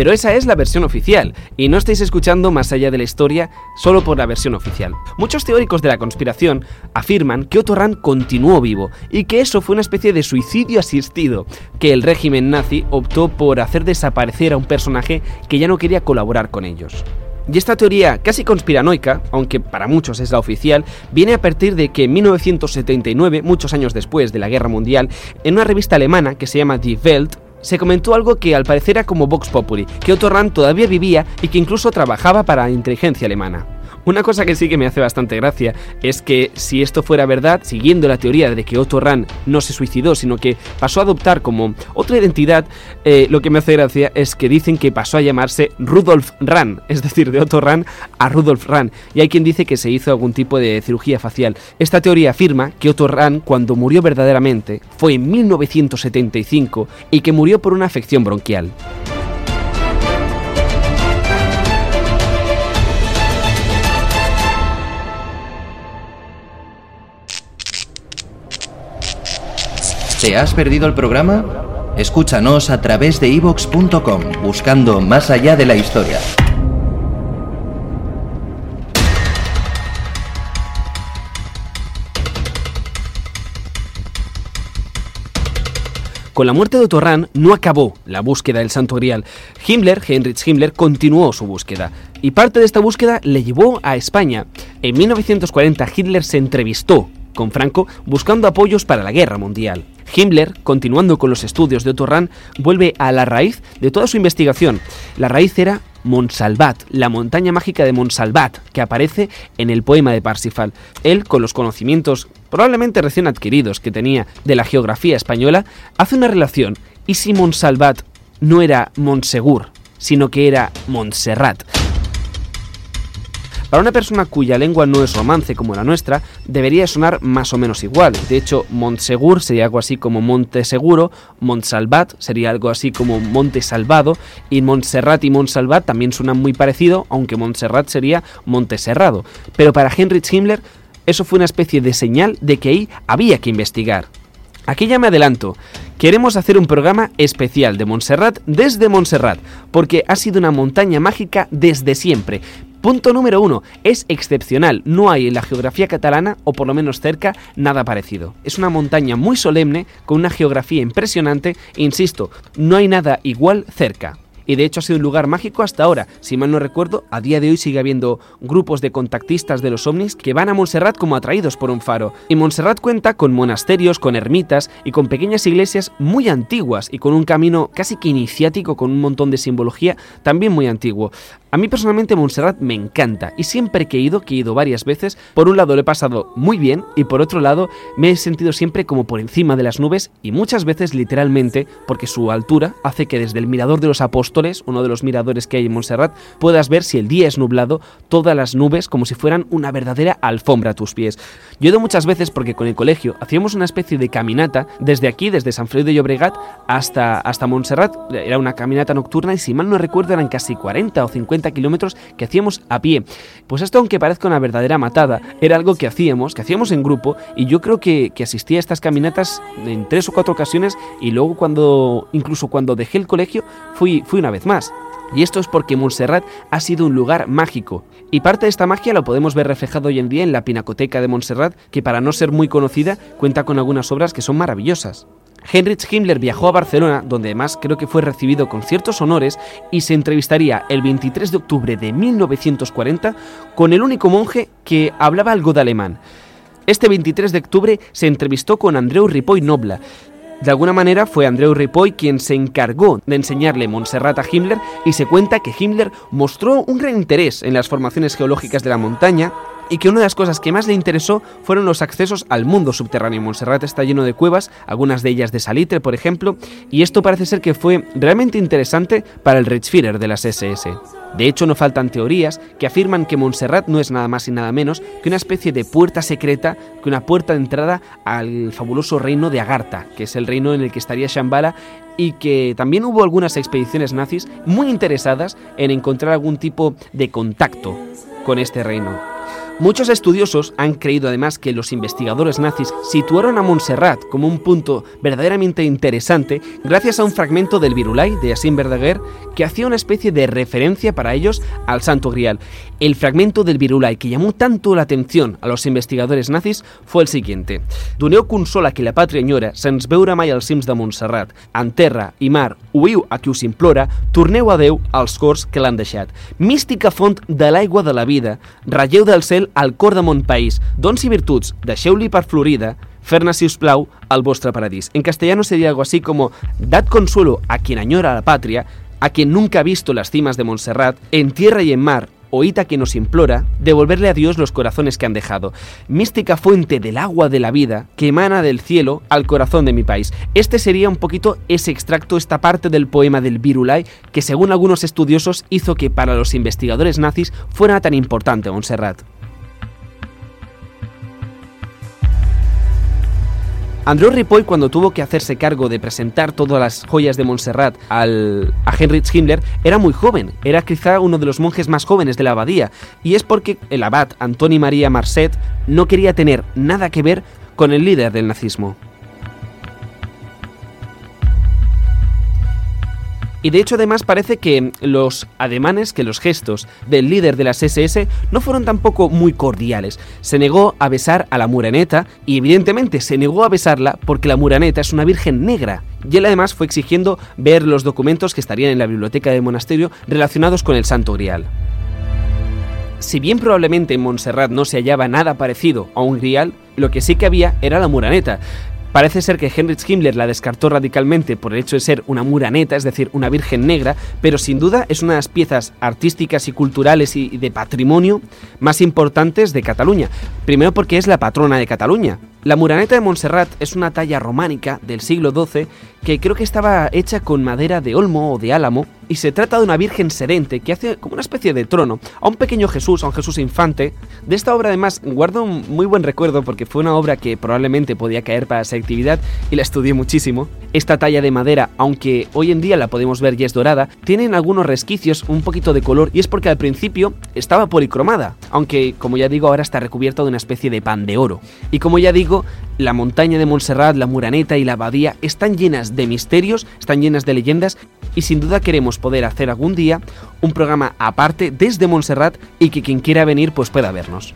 Pero esa es la versión oficial, y no estáis escuchando más allá de la historia solo por la versión oficial. Muchos teóricos de la conspiración afirman que Otto Rahn continuó vivo y que eso fue una especie de suicidio asistido, que el régimen nazi optó por hacer desaparecer a un personaje que ya no quería colaborar con ellos. Y esta teoría casi conspiranoica, aunque para muchos es la oficial, viene a partir de que en 1979, muchos años después de la Guerra Mundial, en una revista alemana que se llama Die Welt, se comentó algo que al parecer era como Vox Populi, que Otto Rahn todavía vivía y que incluso trabajaba para la inteligencia alemana. Una cosa que sí que me hace bastante gracia es que si esto fuera verdad, siguiendo la teoría de que Otto Rahn no se suicidó, sino que pasó a adoptar como otra identidad, eh, lo que me hace gracia es que dicen que pasó a llamarse Rudolf Rahn, *laughs* es decir, de Otto Rahn a Rudolf Rahn, y hay quien dice que se hizo algún tipo de cirugía facial. Esta teoría afirma que Otto Rahn, cuando murió verdaderamente, fue en 1975 y que murió por una afección bronquial. ¿Te has perdido el programa? Escúchanos a través de ivox.com buscando más allá de la historia. Con la muerte de Otto Rahn no acabó la búsqueda del Santo Grial. Himmler, Heinrich Himmler, continuó su búsqueda. Y parte de esta búsqueda le llevó a España. En 1940 Hitler se entrevistó con Franco buscando apoyos para la guerra mundial. Himmler, continuando con los estudios de Otto vuelve a la raíz de toda su investigación. La raíz era Monsalvat, la montaña mágica de Monsalvat, que aparece en el poema de Parsifal. Él, con los conocimientos probablemente recién adquiridos que tenía de la geografía española, hace una relación. ¿Y si Monsalvat no era Monsegur, sino que era Montserrat? Para una persona cuya lengua no es romance como la nuestra, debería sonar más o menos igual. De hecho, Montsegur sería algo así como Monte Seguro, Montsalvat sería algo así como Monte Salvado, y Montserrat y Montsalvat también suenan muy parecido, aunque Montserrat sería Monte Serrado. Pero para Heinrich Himmler, eso fue una especie de señal de que ahí había que investigar. Aquí ya me adelanto. Queremos hacer un programa especial de Montserrat desde Montserrat, porque ha sido una montaña mágica desde siempre, Punto número uno, es excepcional. No hay en la geografía catalana, o por lo menos cerca, nada parecido. Es una montaña muy solemne, con una geografía impresionante, e insisto, no hay nada igual cerca. Y de hecho ha sido un lugar mágico hasta ahora. Si mal no recuerdo, a día de hoy sigue habiendo grupos de contactistas de los ovnis que van a Montserrat como atraídos por un faro. Y Montserrat cuenta con monasterios, con ermitas y con pequeñas iglesias muy antiguas y con un camino casi que iniciático con un montón de simbología también muy antiguo. A mí personalmente Montserrat me encanta y siempre que he ido, que he ido varias veces, por un lado lo he pasado muy bien y por otro lado me he sentido siempre como por encima de las nubes y muchas veces literalmente porque su altura hace que desde el mirador de los apóstoles, uno de los miradores que hay en Montserrat, puedas ver si el día es nublado todas las nubes como si fueran una verdadera alfombra a tus pies. Yo he ido muchas veces porque con el colegio hacíamos una especie de caminata desde aquí, desde San Feliu de Llobregat hasta, hasta Montserrat, era una caminata nocturna y si mal no recuerdo eran casi 40 o 50 kilómetros que hacíamos a pie. Pues esto, aunque parezca una verdadera matada, era algo que hacíamos, que hacíamos en grupo, y yo creo que, que asistí a estas caminatas en tres o cuatro ocasiones, y luego cuando, incluso cuando dejé el colegio, fui, fui una vez más. Y esto es porque Montserrat ha sido un lugar mágico. Y parte de esta magia lo podemos ver reflejado hoy en día en la Pinacoteca de Montserrat, que para no ser muy conocida cuenta con algunas obras que son maravillosas. Heinrich Himmler viajó a Barcelona, donde además creo que fue recibido con ciertos honores, y se entrevistaría el 23 de octubre de 1940 con el único monje que hablaba algo de alemán. Este 23 de octubre se entrevistó con Andreu Ripoll Nobla. De alguna manera fue Andreu Ripoll quien se encargó de enseñarle Montserrat a Himmler y se cuenta que Himmler mostró un gran interés en las formaciones geológicas de la montaña y que una de las cosas que más le interesó fueron los accesos al mundo subterráneo. Montserrat está lleno de cuevas, algunas de ellas de salitre, por ejemplo, y esto parece ser que fue realmente interesante para el Reichsführer de las SS. De hecho, no faltan teorías que afirman que Montserrat no es nada más y nada menos que una especie de puerta secreta, que una puerta de entrada al fabuloso reino de Agartha, que es el reino en el que estaría Shambhala y que también hubo algunas expediciones nazis muy interesadas en encontrar algún tipo de contacto con este reino. Muchos estudiosos han creído además que los investigadores nazis situaron a Montserrat como un punto verdaderamente interesante gracias a un fragmento del Virulai de Assim Verdaguer que hacía una especie de referencia para ellos al Santo Grial. El fragmento del Virulai que llamó tanto la atención a los investigadores nazis fue el siguiente. Doneu consola que la patria enyora, sense veure mai els cims de Montserrat. En terra i mar, oïu a qui us implora, torneu a Déu als cors que l'han. Mística font de l'aigua de la vida, relleu del cel al cor de mon país, dons i virtuts, deixeu-li per Florida, fer-ne, plau, al vostre paradís. En castellano sería algo así como, dad consuelo a quien añora la patria, a quien nunca ha visto las cimas de Montserrat, en tierra y en mar, oíta que nos implora, devolverle a Dios los corazones que han dejado. Mística fuente del agua de la vida que emana del cielo al corazón de mi país. Este sería un poquito ese extracto, esta parte del poema del Virulai, que según algunos estudiosos hizo que para los investigadores nazis fuera tan importante Montserrat. Andrew Ripoll, cuando tuvo que hacerse cargo de presentar todas las joyas de Montserrat al, a Heinrich Himmler, era muy joven, era quizá uno de los monjes más jóvenes de la abadía, y es porque el abad Antoni María Marcet no quería tener nada que ver con el líder del nazismo. Y de hecho además parece que los ademanes, que los gestos del líder de las SS no fueron tampoco muy cordiales. Se negó a besar a la muraneta y evidentemente se negó a besarla porque la muraneta es una virgen negra. Y él además fue exigiendo ver los documentos que estarían en la biblioteca del monasterio relacionados con el Santo Grial. Si bien probablemente en Montserrat no se hallaba nada parecido a un grial, lo que sí que había era la muraneta, Parece ser que Heinrich Himmler la descartó radicalmente por el hecho de ser una muraneta, es decir, una virgen negra, pero sin duda es una de las piezas artísticas y culturales y de patrimonio más importantes de Cataluña. Primero porque es la patrona de Cataluña. La muraneta de Montserrat es una talla románica del siglo XII que creo que estaba hecha con madera de olmo o de álamo y se trata de una virgen serente que hace como una especie de trono a un pequeño Jesús, a un Jesús infante. De esta obra además guardo un muy buen recuerdo porque fue una obra que probablemente podía caer para esa actividad y la estudié muchísimo. Esta talla de madera, aunque hoy en día la podemos ver y es dorada, tienen algunos resquicios, un poquito de color y es porque al principio estaba policromada, aunque como ya digo ahora está recubierta de una especie de pan de oro. Y como ya digo, la montaña de Montserrat, la Muraneta y la abadía están llenas de misterios, están llenas de leyendas y sin duda queremos poder hacer algún día un programa aparte desde Montserrat y que quien quiera venir pues pueda vernos.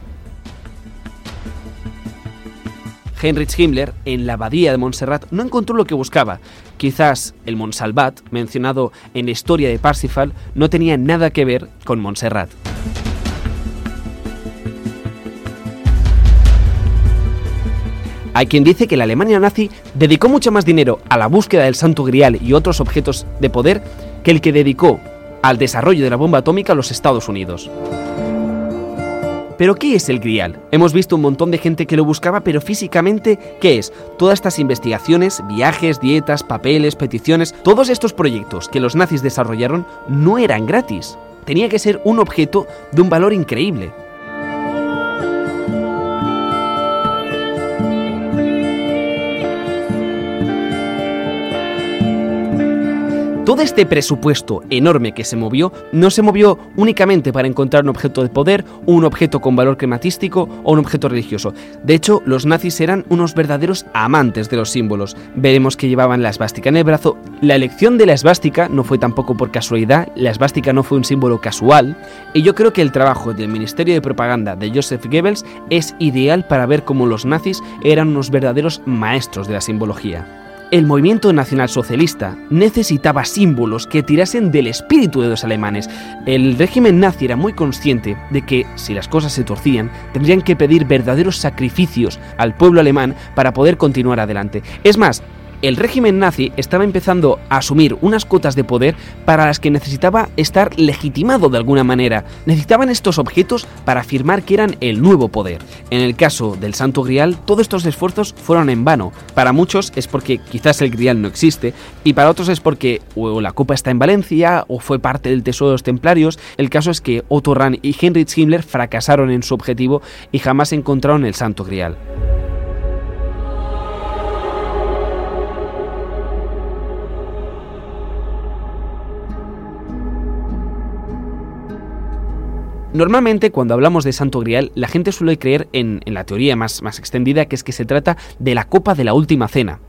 Heinrich Himmler, en la abadía de Montserrat, no encontró lo que buscaba. Quizás el Monsalvat, mencionado en la historia de Parsifal, no tenía nada que ver con Montserrat. Hay quien dice que la Alemania nazi dedicó mucho más dinero a la búsqueda del Santo Grial y otros objetos de poder que el que dedicó al desarrollo de la bomba atómica a los Estados Unidos. Pero ¿qué es el Grial? Hemos visto un montón de gente que lo buscaba, pero físicamente, ¿qué es? Todas estas investigaciones, viajes, dietas, papeles, peticiones, todos estos proyectos que los nazis desarrollaron no eran gratis. Tenía que ser un objeto de un valor increíble. Todo este presupuesto enorme que se movió no se movió únicamente para encontrar un objeto de poder, un objeto con valor crematístico o un objeto religioso. De hecho, los nazis eran unos verdaderos amantes de los símbolos. Veremos que llevaban la esvástica en el brazo. La elección de la esvástica no fue tampoco por casualidad, la esvástica no fue un símbolo casual. Y yo creo que el trabajo del Ministerio de Propaganda de Joseph Goebbels es ideal para ver cómo los nazis eran unos verdaderos maestros de la simbología. El movimiento nacionalsocialista necesitaba símbolos que tirasen del espíritu de los alemanes. El régimen nazi era muy consciente de que, si las cosas se torcían, tendrían que pedir verdaderos sacrificios al pueblo alemán para poder continuar adelante. Es más, el régimen nazi estaba empezando a asumir unas cuotas de poder para las que necesitaba estar legitimado de alguna manera. Necesitaban estos objetos para afirmar que eran el nuevo poder. En el caso del Santo Grial, todos estos esfuerzos fueron en vano. Para muchos es porque quizás el Grial no existe, y para otros es porque o la copa está en Valencia o fue parte del tesoro de los templarios. El caso es que Otto Rahn y Heinrich Himmler fracasaron en su objetivo y jamás encontraron el Santo Grial. Normalmente cuando hablamos de Santo Grial, la gente suele creer en, la teoría más, más extendida, que es que se trata de la copa de la última cena.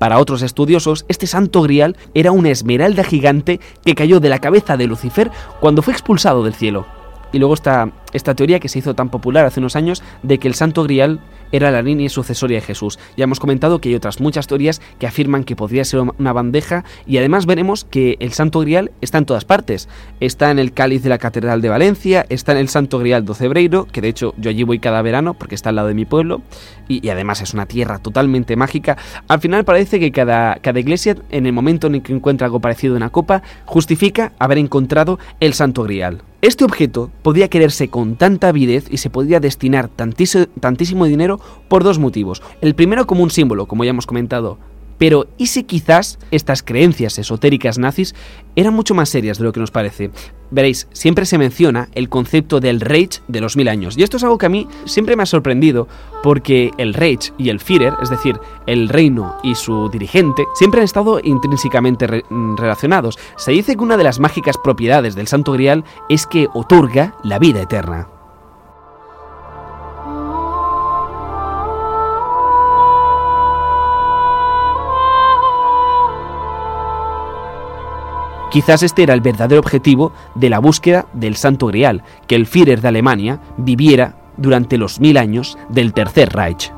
Para otros estudiosos, este Santo Grial era una esmeralda gigante que cayó de la cabeza de Lucifer cuando fue expulsado del cielo. Y luego está esta teoría que se hizo tan popular hace unos años de que el Santo Grial era la línea sucesoria de Jesús. Ya hemos comentado que hay otras muchas teorías que afirman que podría ser una bandeja y además veremos que el Santo Grial está en todas partes. Está en el cáliz de la Catedral de Valencia, está en el Santo Grial de Cebreiro, que de hecho yo allí voy cada verano porque está al lado de mi pueblo y, además es una tierra totalmente mágica. Al final parece que cada, cada iglesia en el momento en el que encuentra algo parecido a una copa justifica haber encontrado el Santo Grial. Este objeto podía quererse tanta avidez y se podía destinar tantísimo, dinero por dos motivos. El primero como un símbolo, como ya hemos comentado, pero ¿y si quizás estas creencias esotéricas nazis eran mucho más serias de lo que nos parece? Veréis, siempre se menciona el concepto del Reich de los mil años. Y esto es algo que a mí siempre me ha sorprendido, porque el Reich y el Führer, es decir, el reino y su dirigente, siempre han estado intrínsecamente mm, relacionados. Se dice que una de las mágicas propiedades del Santo Grial es que otorga la vida eterna. Quizás este era el verdadero objetivo de la búsqueda del Santo Grial, que el Führer de Alemania viviera durante los mil años del Tercer Reich.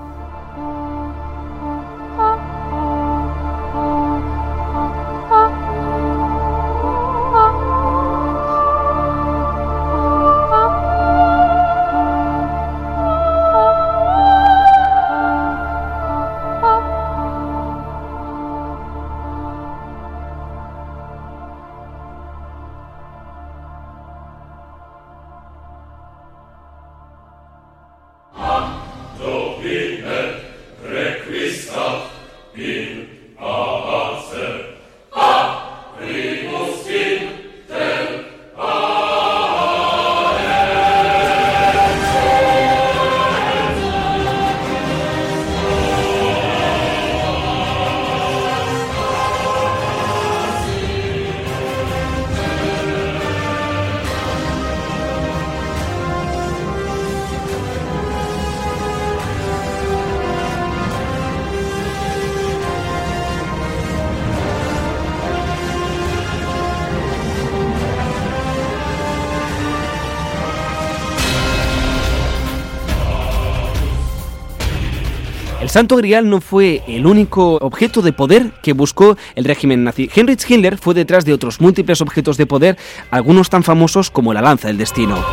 El Santo Grial no fue el único objeto de poder que buscó el régimen nazi. Heinrich Himmler fue detrás de otros múltiples objetos de poder, algunos tan famosos como la lanza del destino.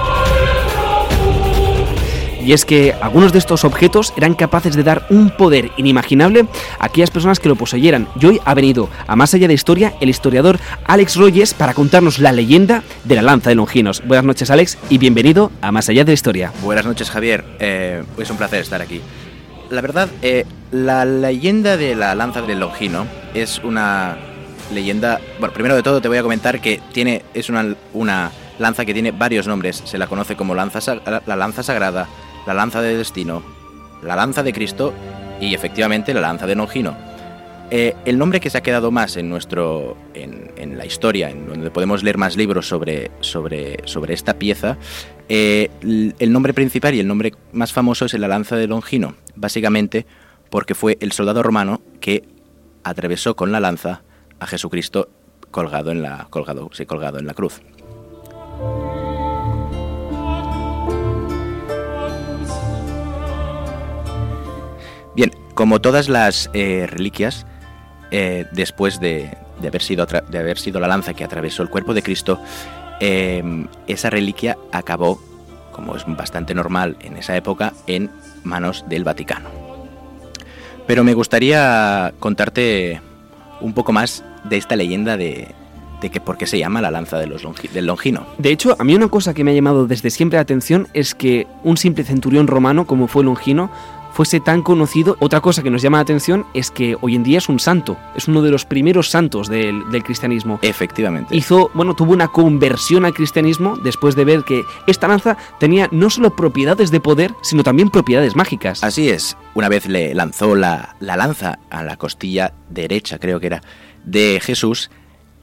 Y es que algunos de estos objetos eran capaces de dar un poder inimaginable a aquellas personas que lo poseyeran. Y hoy ha venido a más allá de historia el historiador Alex Royes para contarnos la leyenda de la lanza de Longinos. Buenas noches Alex y bienvenido a Más allá de historia. Buenas noches Javier, eh, es un placer estar aquí. La verdad, eh, la leyenda de la lanza de Longino es una leyenda... Bueno, primero de todo te voy a comentar que tiene es una, una lanza que tiene varios nombres. Se la conoce como lanza, la lanza sagrada, la lanza de destino, la lanza de Cristo y efectivamente la lanza de Longino. Eh, el nombre que se ha quedado más en nuestro en, la historia, en donde podemos leer más libros sobre, sobre, sobre esta pieza, eh, el nombre principal y el nombre más famoso es la lanza de Longino, básicamente porque fue el soldado romano que atravesó con la lanza a Jesucristo colgado en la, colgado, sí, colgado en la cruz. Bien, como todas las eh, reliquias, eh, después de, haber sido de haber sido la lanza que atravesó el cuerpo de Cristo, em, esa reliquia acabó, como es bastante normal en esa época, en manos del Vaticano. Pero me gustaría contarte un poco más de esta leyenda de, que por qué se llama la lanza de los del Longino. De hecho, a mí una cosa que me ha llamado desde siempre la atención es que un simple centurión romano como fue Longino fuese tan conocido. Otra cosa que nos llama la atención es que hoy en día es un santo, es uno de los primeros santos del, cristianismo. Efectivamente. Hizo, bueno, tuvo una conversión al cristianismo después de ver que esta lanza tenía no solo propiedades de poder, sino también propiedades mágicas. Así es, una vez le lanzó la, lanza a la costilla derecha, creo que era, de Jesús,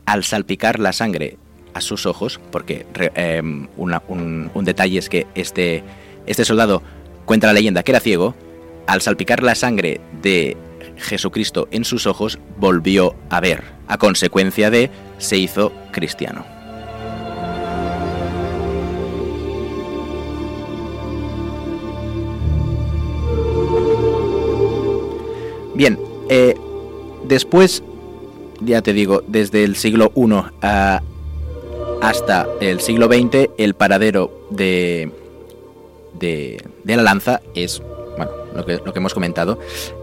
al salpicar la sangre a sus ojos, porque em, un, un, detalle es que este, este soldado cuenta la leyenda que era ciego, al salpicar la sangre de Jesucristo en sus ojos, volvió a ver. A consecuencia de, se hizo cristiano. Bien, eh, después, ya te digo, desde el siglo I hasta el siglo XX, el paradero de, de, la lanza es lo que, lo que hemos comentado,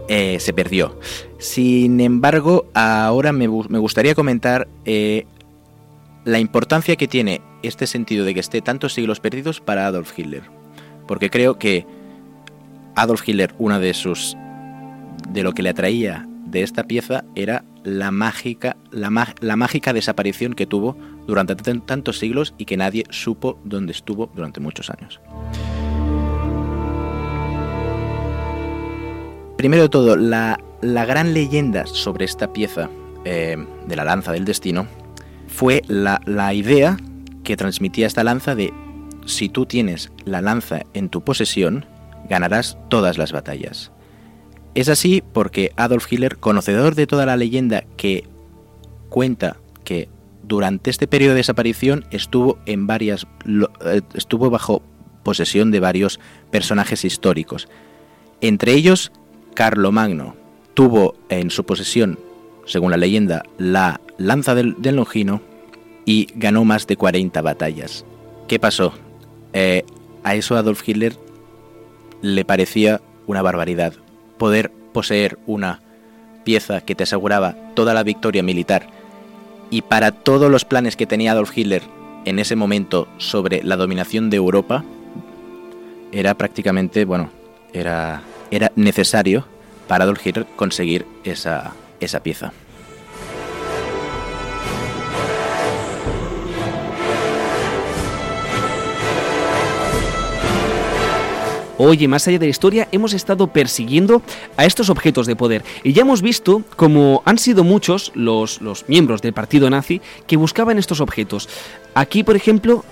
eh, se perdió. Sin embargo, ahora me, gustaría comentar eh, la importancia que tiene este sentido de que esté tantos siglos perdidos para Adolf Hitler. Porque creo que Adolf Hitler, una de sus. de lo que le atraía de esta pieza era la mágica, la mágica desaparición que tuvo durante tantos siglos y que nadie supo dónde estuvo durante muchos años. Primero de todo, la, gran leyenda sobre esta pieza eh, de la lanza del destino fue la, idea que transmitía esta lanza de si tú tienes la lanza en tu posesión, ganarás todas las batallas. Es así porque Adolf Hitler, conocedor de toda la leyenda que cuenta que durante este periodo de desaparición estuvo en varias eh, estuvo bajo posesión de varios personajes históricos, entre ellos Carlomagno tuvo en su posesión, según la leyenda, la lanza del, Longino y ganó más de 40 batallas. ¿Qué pasó? Eh, a eso Adolf Hitler le parecía una barbaridad poder poseer una pieza que te aseguraba toda la victoria militar y para todos los planes que tenía Adolf Hitler en ese momento sobre la dominación de Europa era prácticamente, bueno, era era necesario para Adolf Hitler conseguir esa, esa pieza. Oye, más allá de la historia, hemos estado persiguiendo a estos objetos de poder y ya hemos visto cómo han sido muchos los, los miembros del partido nazi que buscaban estos objetos. Aquí, por ejemplo,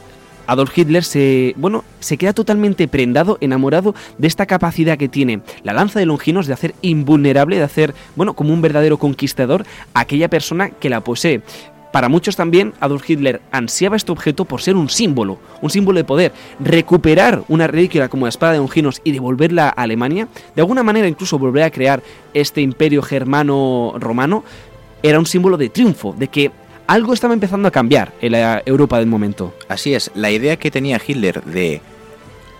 Adolf Hitler se, bueno, se queda totalmente prendado, enamorado de esta capacidad que tiene la lanza de Longinos de hacer invulnerable, de hacer, bueno, como un verdadero conquistador a aquella persona que la posee. Para muchos también, Adolf Hitler ansiaba este objeto por ser un símbolo, un símbolo de poder. Recuperar una reliquia como la espada de Longinos y devolverla a Alemania, de alguna manera incluso volver a crear este imperio germano-romano, era un símbolo de triunfo, de que algo estaba empezando a cambiar en la Europa del momento. Así es, la idea que tenía Hitler de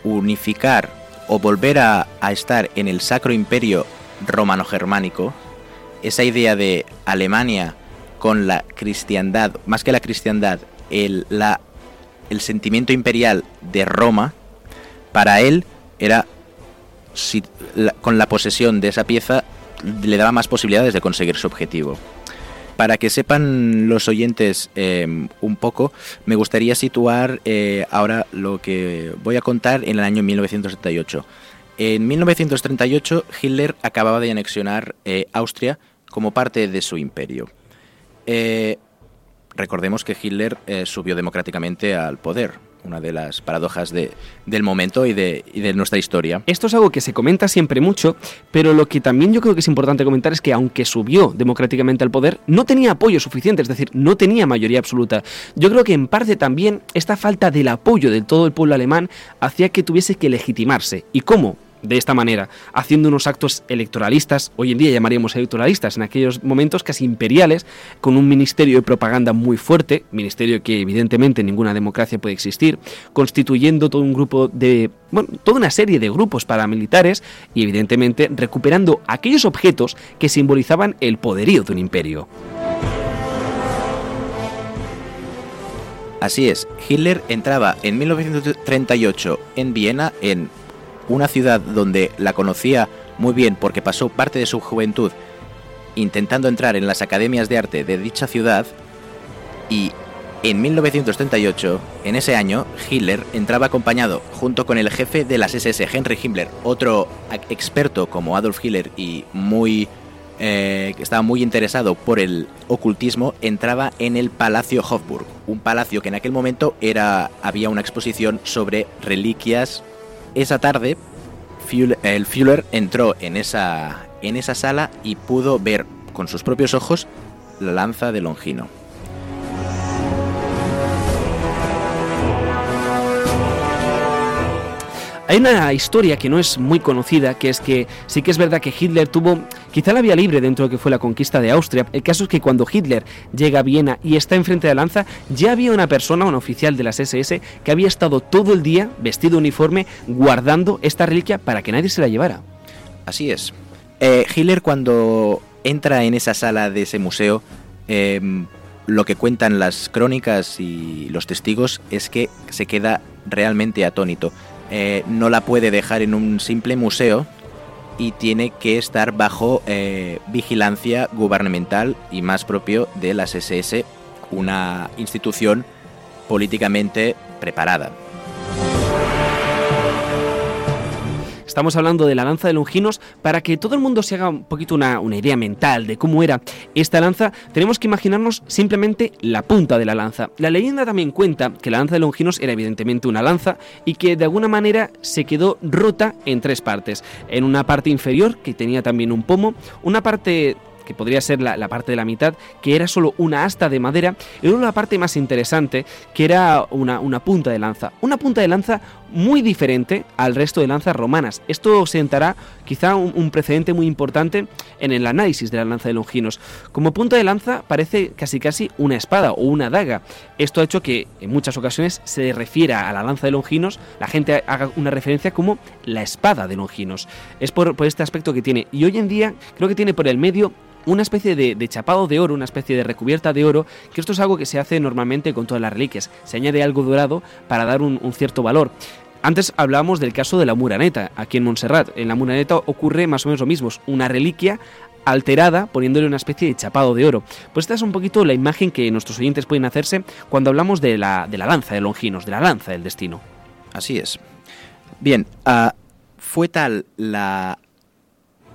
unificar o volver a, estar en el Sacro Imperio Romano-Germánico, esa idea de Alemania con la cristiandad, más que la cristiandad, el, la, el sentimiento imperial de Roma, para él era, con la posesión de esa pieza, le daba más posibilidades de conseguir su objetivo. Para que sepan los oyentes eh, un poco, me gustaría situar eh, ahora lo que voy a contar en el año 1938. En 1938, Hitler acababa de anexionar eh, Austria como parte de su imperio. Eh, recordemos que Hitler subió democráticamente al poder, una de las paradojas de- del momento y de, y de nuestra historia. Esto es algo que se comenta siempre mucho, pero lo que también yo creo que es importante comentar es que aunque subió democráticamente al poder, no tenía apoyo suficiente, es decir, no tenía mayoría absoluta. Yo creo que en parte también esta falta del apoyo de todo el pueblo alemán hacía que tuviese que legitimarse. ¿Y cómo? De esta manera, haciendo unos actos electoralistas, hoy en día llamaríamos electoralistas, en aquellos momentos casi imperiales, con un ministerio de propaganda muy fuerte, ministerio que evidentemente en ninguna democracia puede existir, constituyendo todo un grupo de, bueno, toda una serie de grupos paramilitares y evidentemente recuperando aquellos objetos que simbolizaban el poderío de un imperio. Así es, Hitler entraba en 1938 en Viena, en una ciudad donde la conocía muy bien porque pasó parte de su juventud intentando entrar en las academias de arte de dicha ciudad y en 1938, en ese año, Hitler entraba acompañado junto con el jefe de las SS, Henry Himmler, otro experto como Adolf Hitler y muy eh, estaba muy interesado por el ocultismo, entraba en el Palacio Hofburg, un palacio que en aquel momento era había una exposición sobre reliquias. Esa tarde, el Führer entró en esa en esa sala y pudo ver con sus propios ojos la lanza de Longino. Hay una historia que no es muy conocida, que es que sí que es verdad que Hitler tuvo quizá la vía libre dentro de lo que fue la conquista de Austria. El caso es que cuando Hitler llega a Viena y está enfrente de la lanza, ya había una persona, un oficial de las SS, que había estado todo el día vestido uniforme guardando esta reliquia para que nadie se la llevara. Así es. Eh, Hitler cuando entra en esa sala de ese museo, eh, lo que cuentan las crónicas y los testigos es que se queda realmente atónito. Eh, no la puede dejar en un simple museo y tiene que estar bajo eh, vigilancia gubernamental y más propio de las SS, una institución políticamente preparada. Estamos hablando de la lanza de Longinos. Para que todo el mundo se haga un poquito una, una idea mental de cómo era esta lanza, tenemos que imaginarnos simplemente la punta de la lanza. La leyenda también cuenta que la lanza de Longinos era evidentemente una lanza y que de alguna manera se quedó rota en tres partes. En una parte inferior, que tenía también un pomo, una parte que podría ser la, parte de la mitad, que era solo una asta de madera, y luego la parte más interesante, que era una, punta de lanza. Una punta de lanza muy diferente al resto de lanzas romanas. Esto sentará quizá un, precedente muy importante en el análisis de la lanza de Longinos. Como punta de lanza parece casi casi una espada o una daga. Esto ha hecho que en muchas ocasiones se refiera a la lanza de Longinos, la gente haga una referencia como la espada de Longinos. Es por este aspecto que tiene. Y hoy en día creo que tiene por el medio una especie de, chapado de oro, una especie de recubierta de oro, que esto es algo que se hace normalmente con todas las reliquias. Se añade algo dorado para dar un, cierto valor. Antes hablábamos del caso de la Muraneta, aquí en Montserrat. En la Muraneta ocurre más o menos lo mismo, una reliquia alterada poniéndole una especie de chapado de oro. Pues esta es un poquito la imagen que nuestros oyentes pueden hacerse cuando hablamos de la, de la lanza de Longinos, de la lanza del destino. Así es. Bien, uh, fue tal la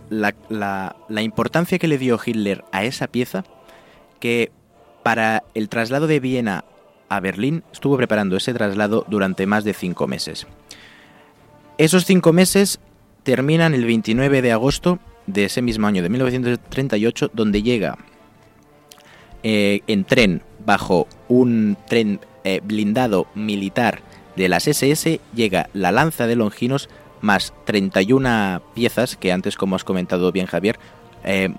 la, la, importancia que le dio Hitler a esa pieza que para el traslado de Viena a Berlín estuvo preparando ese traslado durante más de cinco meses. Esos cinco meses terminan el 29 de agosto de ese mismo año de 1938, donde llega eh, en tren bajo un tren eh, blindado militar de las SS llega la lanza de Longinos más 31 piezas, que antes, como has comentado bien Javier, eh,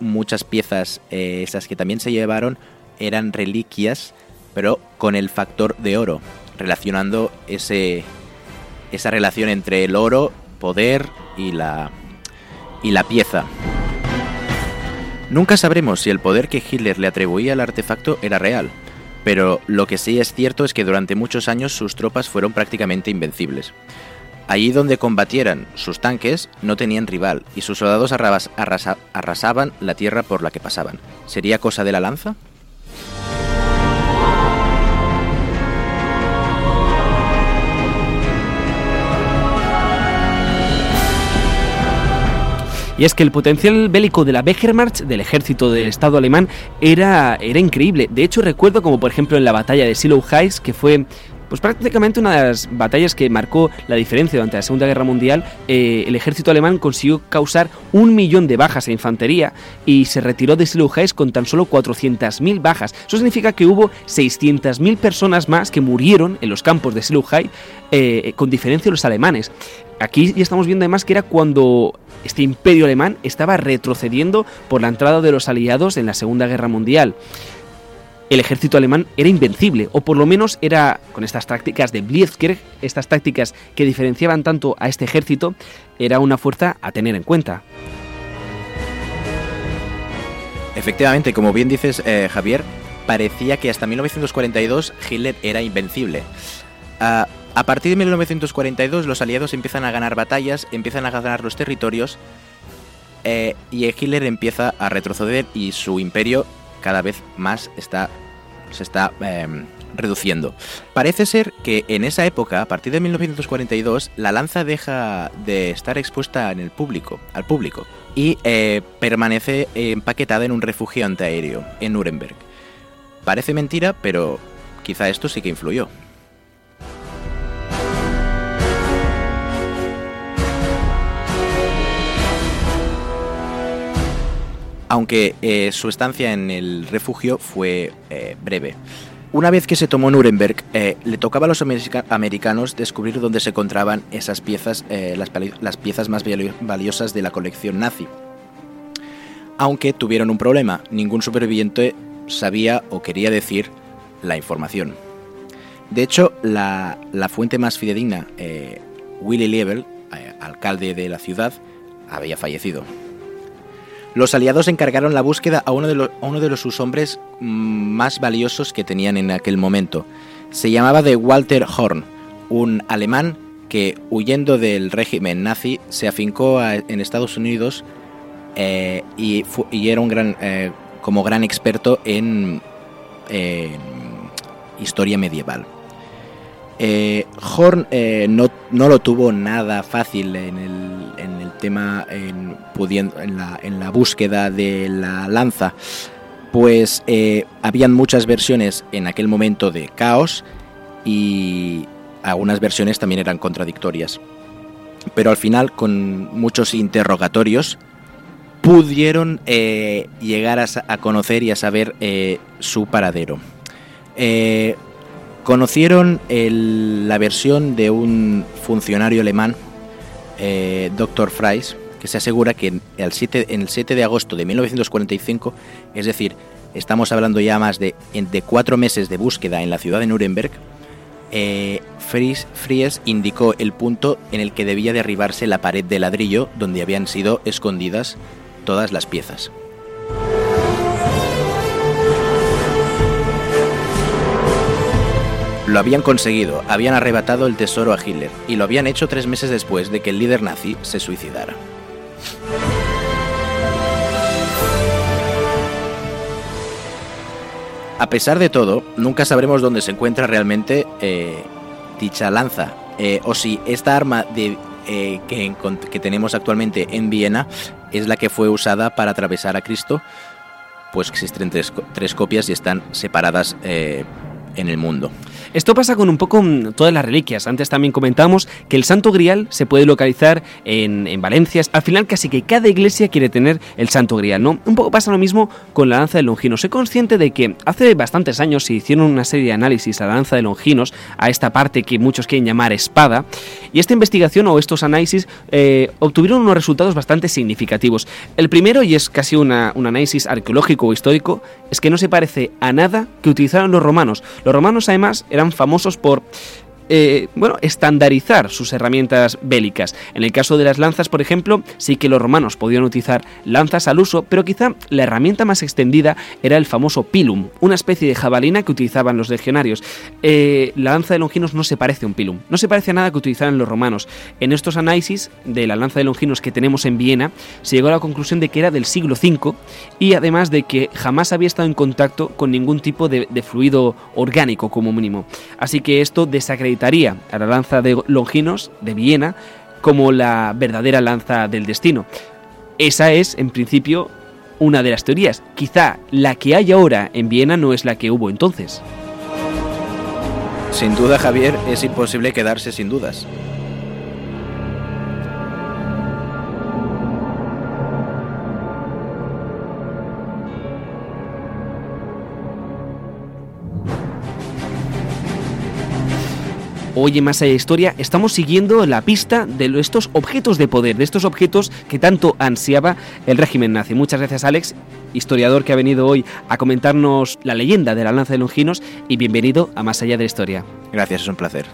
muchas piezas, eh, esas que también se llevaron, eran reliquias, pero con el factor de oro, relacionando ese, esa relación entre el oro, poder y la, y la pieza. Nunca sabremos si el poder que Hitler le atribuía al artefacto era real, pero lo que sí es cierto es que durante muchos años sus tropas fueron prácticamente invencibles. Allí donde combatieran sus tanques no tenían rival y sus soldados arrasaban la tierra por la que pasaban. ¿Sería cosa de la lanza? Y es que el potencial bélico de la Wehrmacht, del ejército del Estado alemán, era, era increíble. De hecho, recuerdo como por ejemplo en la batalla de Silo Heights, que fue pues prácticamente una de las batallas que marcó la diferencia durante la Segunda Guerra Mundial, eh, el ejército alemán consiguió causar un millón de bajas en infantería y se retiró de Heights con tan solo 400.000 bajas. Eso significa que hubo 600.000 personas más que murieron en los campos de Heights, eh, con diferencia de los alemanes. Aquí ya estamos viendo además que era cuando este imperio alemán estaba retrocediendo por la entrada de los aliados en la Segunda Guerra Mundial el ejército alemán era invencible, o por lo menos era, con estas tácticas de Blitzkrieg, estas tácticas que diferenciaban tanto a este ejército, era una fuerza a tener en cuenta. Efectivamente, como bien dices, eh, Javier, parecía que hasta 1942 Hitler era invencible. a partir de 1942 los aliados empiezan a ganar batallas, empiezan a ganar los territorios eh, y Hitler empieza a retroceder y su imperio cada vez más está, se está em, reduciendo. Parece ser que en esa época, a partir de 1942, la lanza deja de estar expuesta en el público, al público y eh, permanece empaquetada en un refugio antiaéreo en Nuremberg. Parece mentira, pero quizá esto sí que influyó. Aunque eh, su estancia en el refugio fue eh, breve. Una vez que se tomó Nuremberg, eh, le tocaba a los americanos descubrir dónde se encontraban esas piezas, las, piezas más valiosas de la colección nazi. Aunque tuvieron un problema, ningún superviviente sabía o quería decir la información. De hecho, la, la fuente más fidedigna, Willy Liebel, alcalde de la ciudad, había fallecido. Los aliados encargaron la búsqueda a uno de, los, uno de sus hombres mm, más valiosos que tenían en aquel momento. Se llamaba de Walter Horn, un alemán que, huyendo del régimen nazi, se afincó en Estados Unidos eh, y, era un gran, eh, como gran experto en historia medieval. Eh, Horn eh, no, lo tuvo nada fácil en el, tema, en, en, la, búsqueda de la lanza, pues eh, habían muchas versiones en aquel momento de caos y algunas versiones también eran contradictorias. Pero al final, con muchos interrogatorios, pudieron llegar a, conocer y a saber su paradero. Conocieron la versión de un funcionario alemán, eh, Dr. Freis, que se asegura que en el, 7, en el 7 de agosto de 1945, es decir, estamos hablando ya más de, cuatro meses de búsqueda en la ciudad de Nuremberg, eh, Fries, Fries indicó el punto en el que debía derribarse la pared de ladrillo donde habían sido escondidas todas las piezas. Lo habían conseguido, habían arrebatado el tesoro a Hitler y lo habían hecho tres meses después de que el líder nazi se suicidara. A pesar de todo, nunca sabremos dónde se encuentra realmente eh, dicha lanza, eh, o si esta arma eh, que, tenemos actualmente en Viena es la que fue usada para atravesar a Cristo, pues existen tres copias y están separadas en el mundo. Esto pasa con un poco mm, todas las reliquias. Antes también comentamos que el Santo Grial se puede localizar en, en Valencia. Al final casi que cada iglesia quiere tener el Santo Grial, ¿no? Un poco pasa lo mismo con la lanza de Longinos. Soy consciente de que hace bastantes años se hicieron una serie de análisis a la lanza de Longinos, a esta parte que muchos quieren llamar espada, y esta investigación o estos análisis eh, obtuvieron unos resultados bastante significativos. El primero, y es casi un análisis arqueológico o histórico, es que no se parece a nada que utilizaron los romanos. Los romanos además eran famosos por eh, bueno, estandarizar sus herramientas bélicas. En el caso de las lanzas, por ejemplo, sí que los romanos podían utilizar lanzas al uso, pero quizá la herramienta más extendida era el famoso pilum, una especie de jabalina que utilizaban los legionarios. Eh, la lanza de Longinos no se parece a un pilum, no se parece a nada que utilizaran los romanos. En estos análisis de la lanza de Longinos que tenemos en Viena, se llegó a la conclusión de que era del siglo V y además de que jamás había estado en contacto con ningún tipo de, fluido orgánico como mínimo. Así que esto a la lanza de Longinos de Viena como la verdadera lanza del destino. Esa es, en principio, una de las teorías. Quizá la que hay ahora en Viena no es la que hubo entonces. Sin duda, Javier, es imposible quedarse sin dudas. Hoy en Más allá de Historia estamos siguiendo la pista de estos objetos de poder, de estos objetos que tanto ansiaba el régimen nazi. Muchas gracias Alex, historiador que ha venido hoy a comentarnos la leyenda de la lanza de Longinos y bienvenido a Más allá de la Historia. Gracias, es un placer.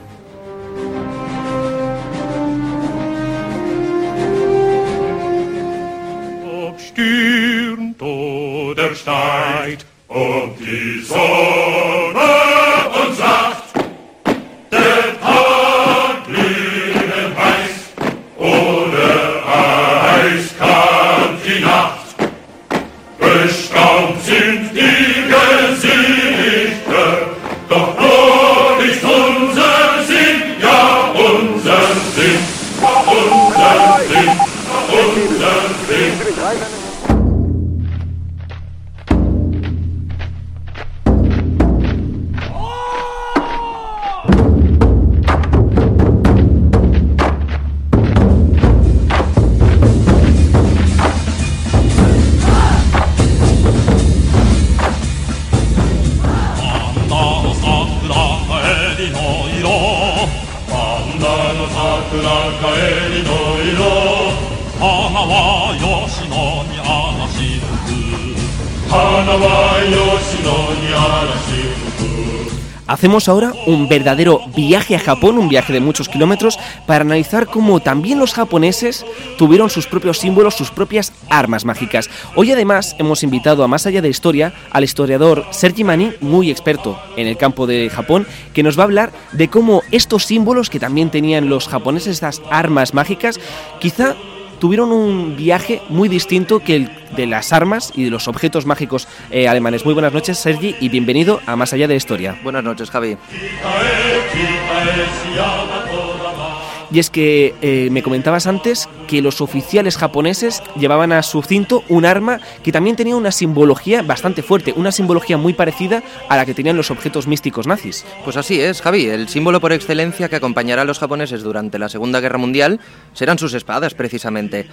Hacemos ahora un verdadero viaje a Japón, un viaje de muchos kilómetros, para analizar cómo también los japoneses tuvieron sus propios símbolos, sus propias armas mágicas. Hoy además hemos invitado a Más allá de historia al historiador Sergi Mani, muy experto en el campo de Japón, que nos va a hablar de cómo estos símbolos que también tenían los japoneses, estas armas mágicas, quizá tuvieron un viaje muy distinto que el de las armas y de los objetos mágicos eh, alemanes. Muy buenas noches, Sergi, y bienvenido a Más Allá de la Historia. Buenas noches, Javi. Y es que eh, me comentabas antes que los oficiales japoneses llevaban a su cinto un arma que también tenía una simbología bastante fuerte, una simbología muy parecida a la que tenían los objetos místicos nazis. Pues así es, Javi. El símbolo por excelencia que acompañará a los japoneses durante la Segunda Guerra Mundial serán sus espadas, precisamente.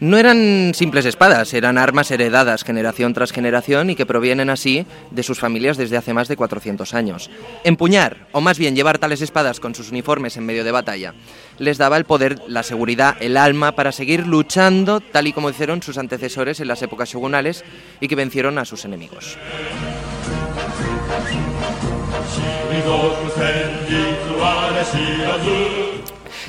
No eran simples espadas, eran armas heredadas generación tras generación y que provienen así de sus familias desde hace más de 400 años. Empuñar, o más bien llevar tales espadas con sus uniformes en medio de batalla, les daba el poder, la seguridad, el alma para seguir luchando tal y como hicieron sus antecesores en las épocas shogunales y que vencieron a sus enemigos.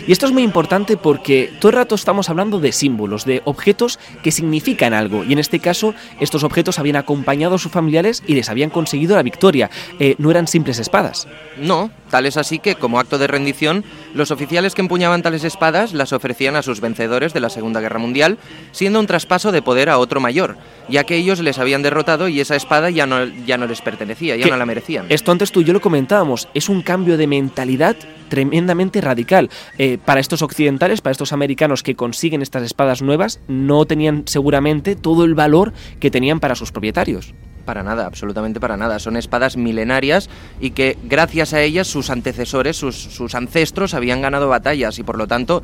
Y esto es muy importante porque todo el rato estamos hablando de símbolos, de objetos que significan algo. Y en este caso, estos objetos habían acompañado a sus familiares y les habían conseguido la victoria. Eh, no eran simples espadas. No, tal es así que, como acto de rendición, los oficiales que empuñaban tales espadas las ofrecían a sus vencedores de la Segunda Guerra Mundial, siendo un traspaso de poder a otro mayor, ya que ellos les habían derrotado y esa espada ya no, ya no les pertenecía, ya no la merecían. Esto antes tú y yo lo comentábamos, es un cambio de mentalidad tremendamente radical. Eh, para estos occidentales, para estos americanos que consiguen estas espadas nuevas, no tenían seguramente todo el valor que tenían para sus propietarios. Para nada, absolutamente para nada. Son espadas milenarias y que gracias a ellas sus antecesores, sus, sus ancestros habían ganado batallas y por lo tanto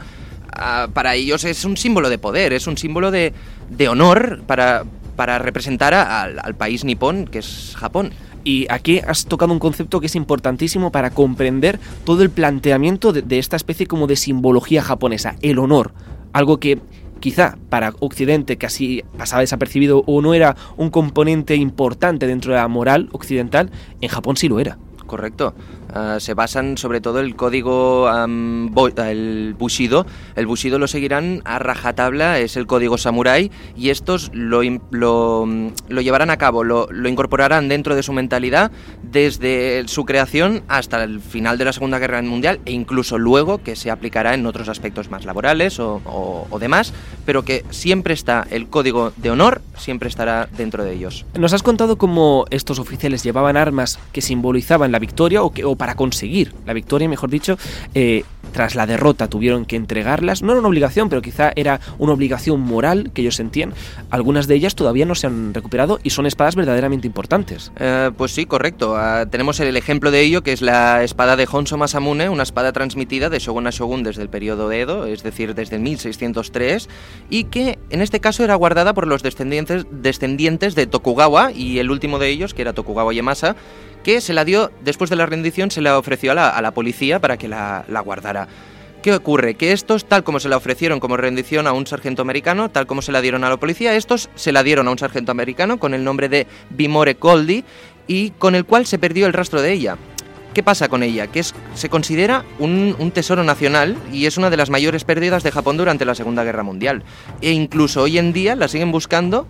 ah, para ellos es un símbolo de poder, es un símbolo de, de honor para, para representar al, al país nipón que es Japón. Y aquí has tocado un concepto que es importantísimo para comprender todo el planteamiento de, de esta especie como de simbología japonesa, el honor. Algo que quizá para Occidente casi pasaba desapercibido o no era un componente importante dentro de la moral occidental, en Japón sí lo era. Correcto. Ah, se basan sobre todo el código el Bushido. El Bushido lo seguirán a rajatabla, es el código samurái, y estos lo, mm, lo llevarán a cabo, lo, lo incorporarán dentro de su mentalidad desde su creación hasta el final de la Segunda Guerra Mundial e incluso luego que se aplicará en otros aspectos más laborales o, o- o demás, pero que siempre está el código de honor, siempre estará dentro de ellos. Nos has contado cómo estos oficiales llevaban armas que simbolizaban la victoria o, que, o para conseguir la victoria, mejor dicho, eh, tras la derrota tuvieron que entregarlas. No era una obligación, pero quizá era una obligación moral que ellos sentían. Algunas de ellas todavía no se han recuperado y son espadas verdaderamente importantes. Eh, pues sí, correcto. Ah, tenemos el ejemplo de ello, que es la espada de Honso Masamune, una espada transmitida de Shogun a Shogun desde el periodo Edo, es decir, desde 1603, y que en este caso era guardada por los descendientes, descendientes de Tokugawa, y el último de ellos, que era Tokugawa Yamasa, que se la dio, después de la rendición, se la ofreció a la, a la policía para que la, la guardara. ¿Qué ocurre? Que estos, tal como se la ofrecieron como rendición a un sargento americano, tal como se la dieron a la policía, estos se la dieron a un sargento americano con el nombre de Bimore Goldie y con el cual se perdió el rastro de ella. ¿Qué pasa con ella? Que es, se considera un, un tesoro nacional y es una de las mayores pérdidas de Japón durante la Segunda Guerra Mundial. E incluso hoy en día la siguen buscando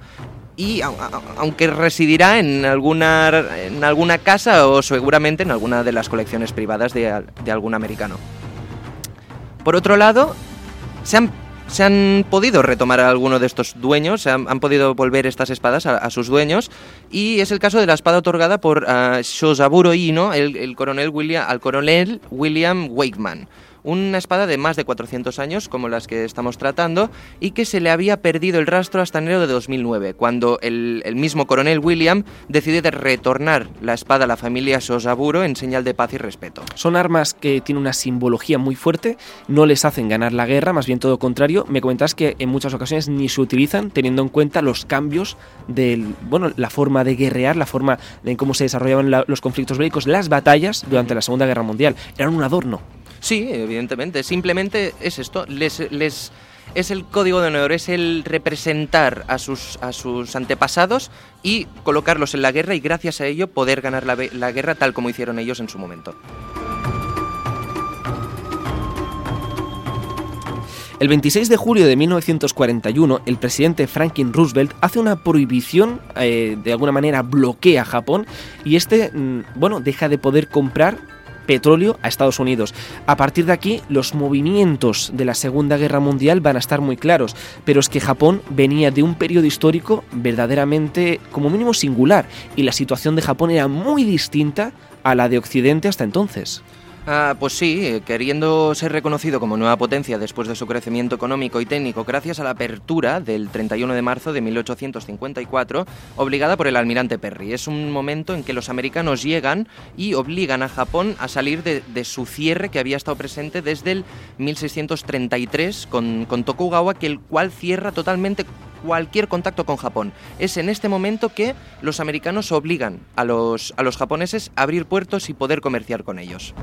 y au- au- aunque residirá en alguna, en alguna casa o seguramente en alguna de las colecciones privadas de, de algún americano. Por otro lado, se han, se han podido retomar a alguno de estos dueños, se han, han podido volver estas espadas a, sus dueños, y es el caso de la espada otorgada por ah, Shozaburo Ino, el, el coronel William, al coronel William Wakeman. Una espada de más de 400 años, como las que estamos tratando, y que se le había perdido el rastro hasta enero de 2009, cuando el, mismo coronel William decide de retornar la espada a la familia Shozaburo en señal de paz y respeto. Son armas que tienen una simbología muy fuerte, no les hacen ganar la guerra, más bien todo contrario. Me comentas que en muchas ocasiones ni se utilizan teniendo en cuenta los cambios del, bueno, la forma de guerrear, la forma en cómo se desarrollaban la- los conflictos bélicos, las batallas durante la Segunda Guerra Mundial. Eran un adorno. Sí, evidentemente. Simplemente es esto. Les, les, es el código de honor, es el representar a sus, a sus antepasados y colocarlos en la guerra y gracias a ello poder ganar la, la guerra tal como hicieron ellos en su momento. El 26 de julio de 1941, el presidente Franklin Roosevelt hace una prohibición, eh, de alguna manera bloquea a Japón y este, mm, bueno, deja de poder comprar petróleo a Estados Unidos. A partir de aquí, los movimientos de la Segunda Guerra Mundial van a estar muy claros, pero es que Japón venía de un periodo histórico verdaderamente, como mínimo, singular, y la situación de Japón era muy distinta a la de Occidente hasta entonces. Ah, pues sí, eh, queriendo ser reconocido como nueva potencia después de su crecimiento económico y técnico gracias a la apertura del 31 de marzo de 1854, obligada por el almirante Perry. Es un momento en que los americanos llegan y obligan a Japón a salir de, de su cierre que había estado presente desde el 1633 con, con Tokugawa, que el cual cierra totalmente cualquier contacto con Japón. Es en este momento que los americanos obligan a los, a los japoneses a abrir puertos y poder comerciar con ellos.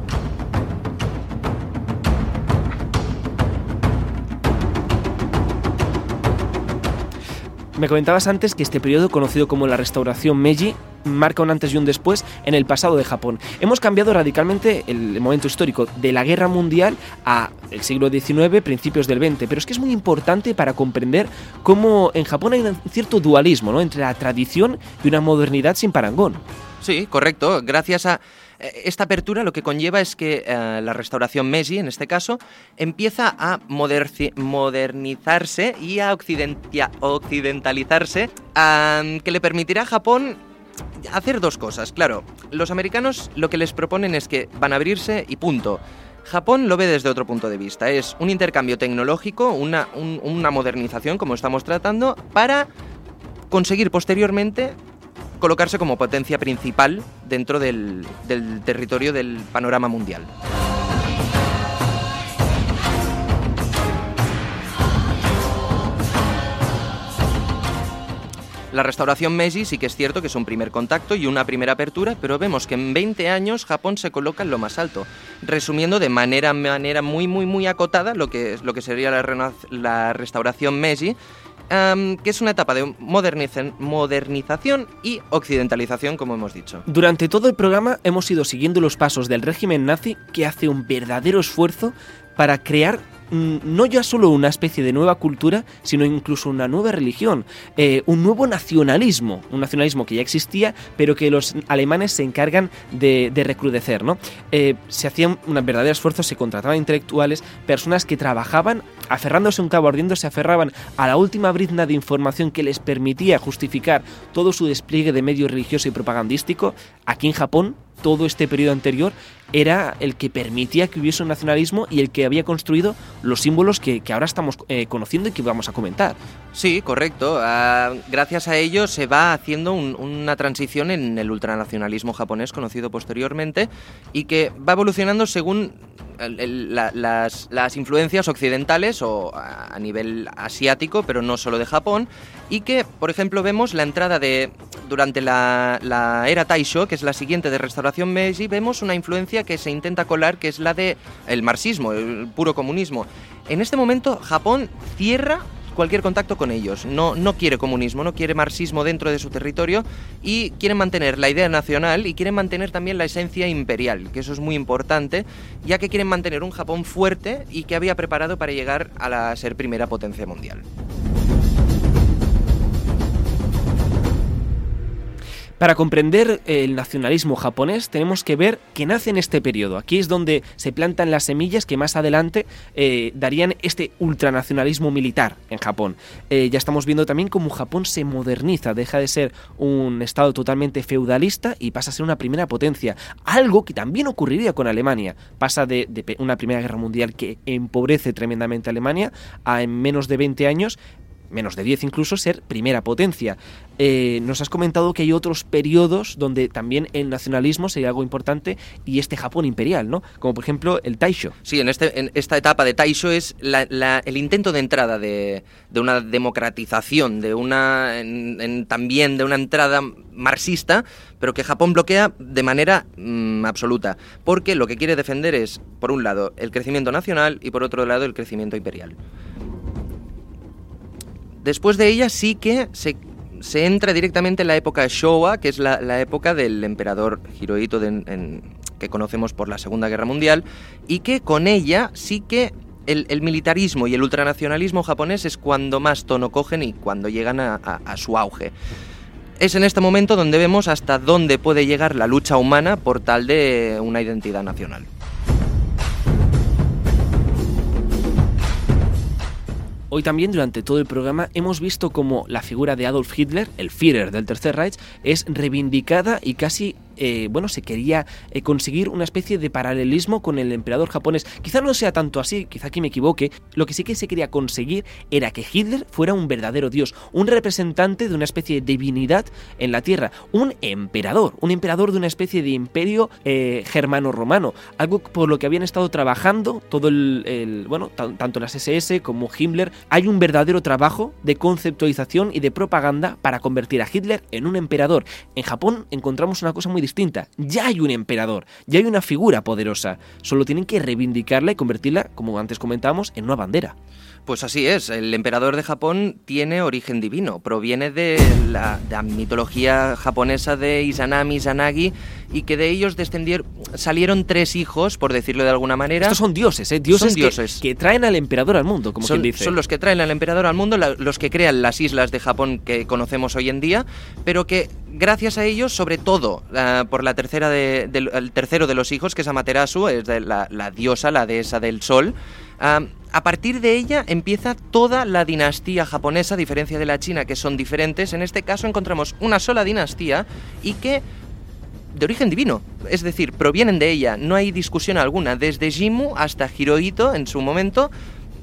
Me comentabas antes que este periodo, conocido como la restauración Meiji, marca un antes y un después en el pasado de Japón. Hemos cambiado radicalmente el momento histórico de la guerra mundial a el siglo XIX, principios del XX, pero es que es muy importante para comprender cómo en Japón hay un cierto dualismo ¿no? entre la tradición y una modernidad sin parangón. Sí, correcto. Gracias a esta apertura lo que conlleva es que eh, la restauración Meiji, en este caso, empieza a modernizarse y a occidentalizarse, que le permitirá a Japón hacer dos cosas. Claro, los americanos lo que les proponen es que van a abrirse y punto. Japón lo ve desde otro punto de vista. Es un intercambio tecnológico, una, un- una modernización, como estamos tratando, para conseguir posteriormente colocarse como potencia principal dentro del, del territorio del panorama mundial. La restauración Meiji sí que es cierto que es un primer contacto y una primera apertura, pero vemos que en 20 años Japón se coloca en lo más alto, resumiendo de manera, manera muy, muy, muy acotada lo que, lo que sería la, la restauración Meiji, em, que es una etapa de moderniza- modernización y occidentalización, como hemos dicho. Durante todo el programa hemos ido siguiendo los pasos del régimen nazi que hace un verdadero esfuerzo para crear no ya solo una especie de nueva cultura, sino incluso una nueva religión, eh, un nuevo nacionalismo, un nacionalismo que ya existía, pero que los alemanes se encargan de, de recrudecer. ¿no? Eh, se hacían un verdadero esfuerzo, se contrataban intelectuales, personas que trabajaban aferrándose un cabo ardiendo, se aferraban a la última brizna de información que les permitía justificar todo su despliegue de medio religioso y propagandístico. Aquí en Japón, todo este periodo anterior era el que permitía que hubiese un nacionalismo y el que había construido los símbolos que, que ahora estamos eh, conociendo y que vamos a comentar. Sí, correcto. Ah, gracias a ello se va haciendo un- una transición en el ultranacionalismo japonés conocido posteriormente y que va evolucionando según la- las, influencias occidentales o a, a nivel asiático, pero no solo de Japón, y que, por ejemplo, vemos la entrada de, durante la, la era Taisho, que es la siguiente de restauración Meiji, vemos una influencia que se intenta colar, que es la de el marxismo, el puro comunismo. En este momento, Japón cierra cualquier contacto con ellos. No, no quiere comunismo, no quiere marxismo dentro de su territorio y quieren mantener la idea nacional y quieren mantener también la esencia imperial, que eso es muy importante, ya que quieren mantener un Japón fuerte y que había preparado para llegar a la ser primera potencia mundial. Para comprender el nacionalismo japonés tenemos que ver que nace en este periodo. Aquí es donde se plantan las semillas que más adelante eh, darían este ultranacionalismo militar en Japón. Eh, ya estamos viendo también cómo Japón se moderniza, deja de ser un estado totalmente feudalista y pasa a ser una primera potencia. Algo que también ocurriría con Alemania. Pasa de, una primera guerra mundial que empobrece tremendamente a Alemania a en menos de 20 años menos de 10 incluso, ser primera potencia. Eh, nos has comentado que hay otros periodos donde también el nacionalismo sería algo importante y este Japón imperial, ¿no? Como por ejemplo el Taisho. Sí, en, este, esta etapa de Taisho es el intento de entrada de, una democratización, de una también de una entrada marxista, pero que Japón bloquea de manera mm, absoluta, porque lo que quiere defender es, por un lado, el crecimiento nacional y por otro lado, el crecimiento imperial. Después de ella sí que se, se entra directamente en la época Showa, que es la, la época del emperador Hirohito que conocemos por la Segunda Guerra Mundial, y que con ella sí que el, el militarismo y el ultranacionalismo japonés es cuando más tono cogen y cuando llegan a, a- a su auge. Es en este momento donde vemos hasta dónde puede llegar la lucha humana por tal de una identidad nacional. Hoy también durante todo el programa hemos visto cómo la figura de Adolf Hitler, el Führer del Tercer Reich, es reivindicada y casi, eh, bueno, se quería eh, conseguir una especie de paralelismo con el emperador japonés. Quizá no sea tanto así, quizá aquí me equivoque. Lo que sí que se quería conseguir era que Hitler fuera un verdadero dios, un representante de una especie de divinidad en la tierra, un emperador, un emperador de una especie de imperio eh, germano-romano, algo por lo que habían estado trabajando todo el, el- bueno, tan- tanto las SS como Himmler. Hay un verdadero trabajo de conceptualización y de propaganda para convertir a Hitler en un emperador. En Japón encontramos una cosa muy Ya hay un emperador, ya hay una figura poderosa. Solo tienen que reivindicarla y convertirla, como antes comentábamos, en una bandera. Pues así es, el emperador de Japón tiene origen divino, proviene de la, de la mitología japonesa de Izanami, Izanagi, y que de ellos descendieron, salieron tres hijos, por decirlo de alguna manera. Estos son dioses, ¿eh? Dioses, Son que- dioses. Que, traen al emperador al mundo, como son, quien dice. son los que traen al emperador al mundo, la- los que crean las islas de Japón que conocemos hoy en día, pero que gracias a ellos, sobre todo ah, por la tercera de, del- el tercero de los hijos, que es Amaterasu, es de la, la diosa, la dehesa del sol, ah, a partir de ella empieza toda la dinastía japonesa, a diferencia de la china, que son diferentes. En este caso encontramos una sola dinastía y que de origen divino, es decir, provienen de ella, no hay discusión alguna, desde Jimu hasta Hirohito en su momento,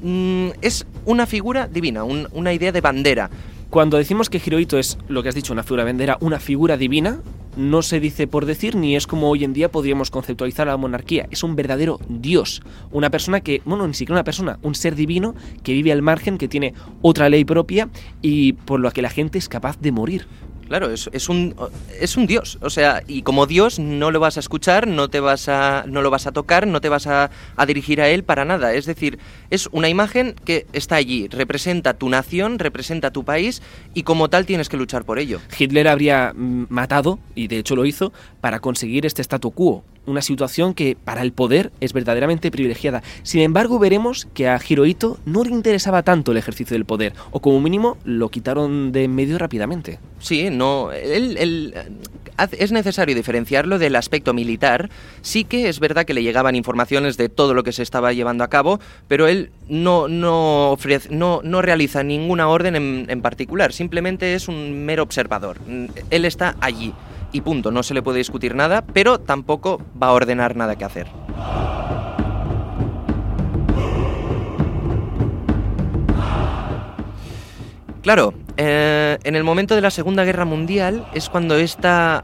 mm, es una figura divina, un- una idea de bandera. Cuando decimos que Hirohito es lo que has dicho, una figura vendera, una figura divina, no se dice por decir ni es como hoy en día podríamos conceptualizar a la monarquía. Es un verdadero dios, una persona que, bueno, ni siquiera una persona, un ser divino que vive al margen, que tiene otra ley propia y por lo que la gente es capaz de morir. Claro, es, es, un, es un dios. O sea, y como dios no lo vas a escuchar, no, te vas a, no lo vas a tocar, no te vas a, a, dirigir a él para nada. Es decir, es una imagen que está allí, representa tu nación, representa tu país y como tal tienes que luchar por ello. Hitler habría mm, matado, y de hecho lo hizo, para conseguir este statu quo una situación que para el poder es verdaderamente privilegiada. Sin embargo, veremos que a Hirohito no le interesaba tanto el ejercicio del poder, o como mínimo lo quitaron de en medio rápidamente. Sí, no, él, es necesario diferenciarlo del aspecto militar. Sí que es verdad que le llegaban informaciones de todo lo que se estaba llevando a cabo, pero él no, no, no realiza ninguna orden en, en particular, simplemente es un mero observador. Él está allí y punto, no se le puede discutir nada, pero tampoco va a ordenar nada que hacer. Claro, eh, en el momento de la Segunda Guerra Mundial es cuando esta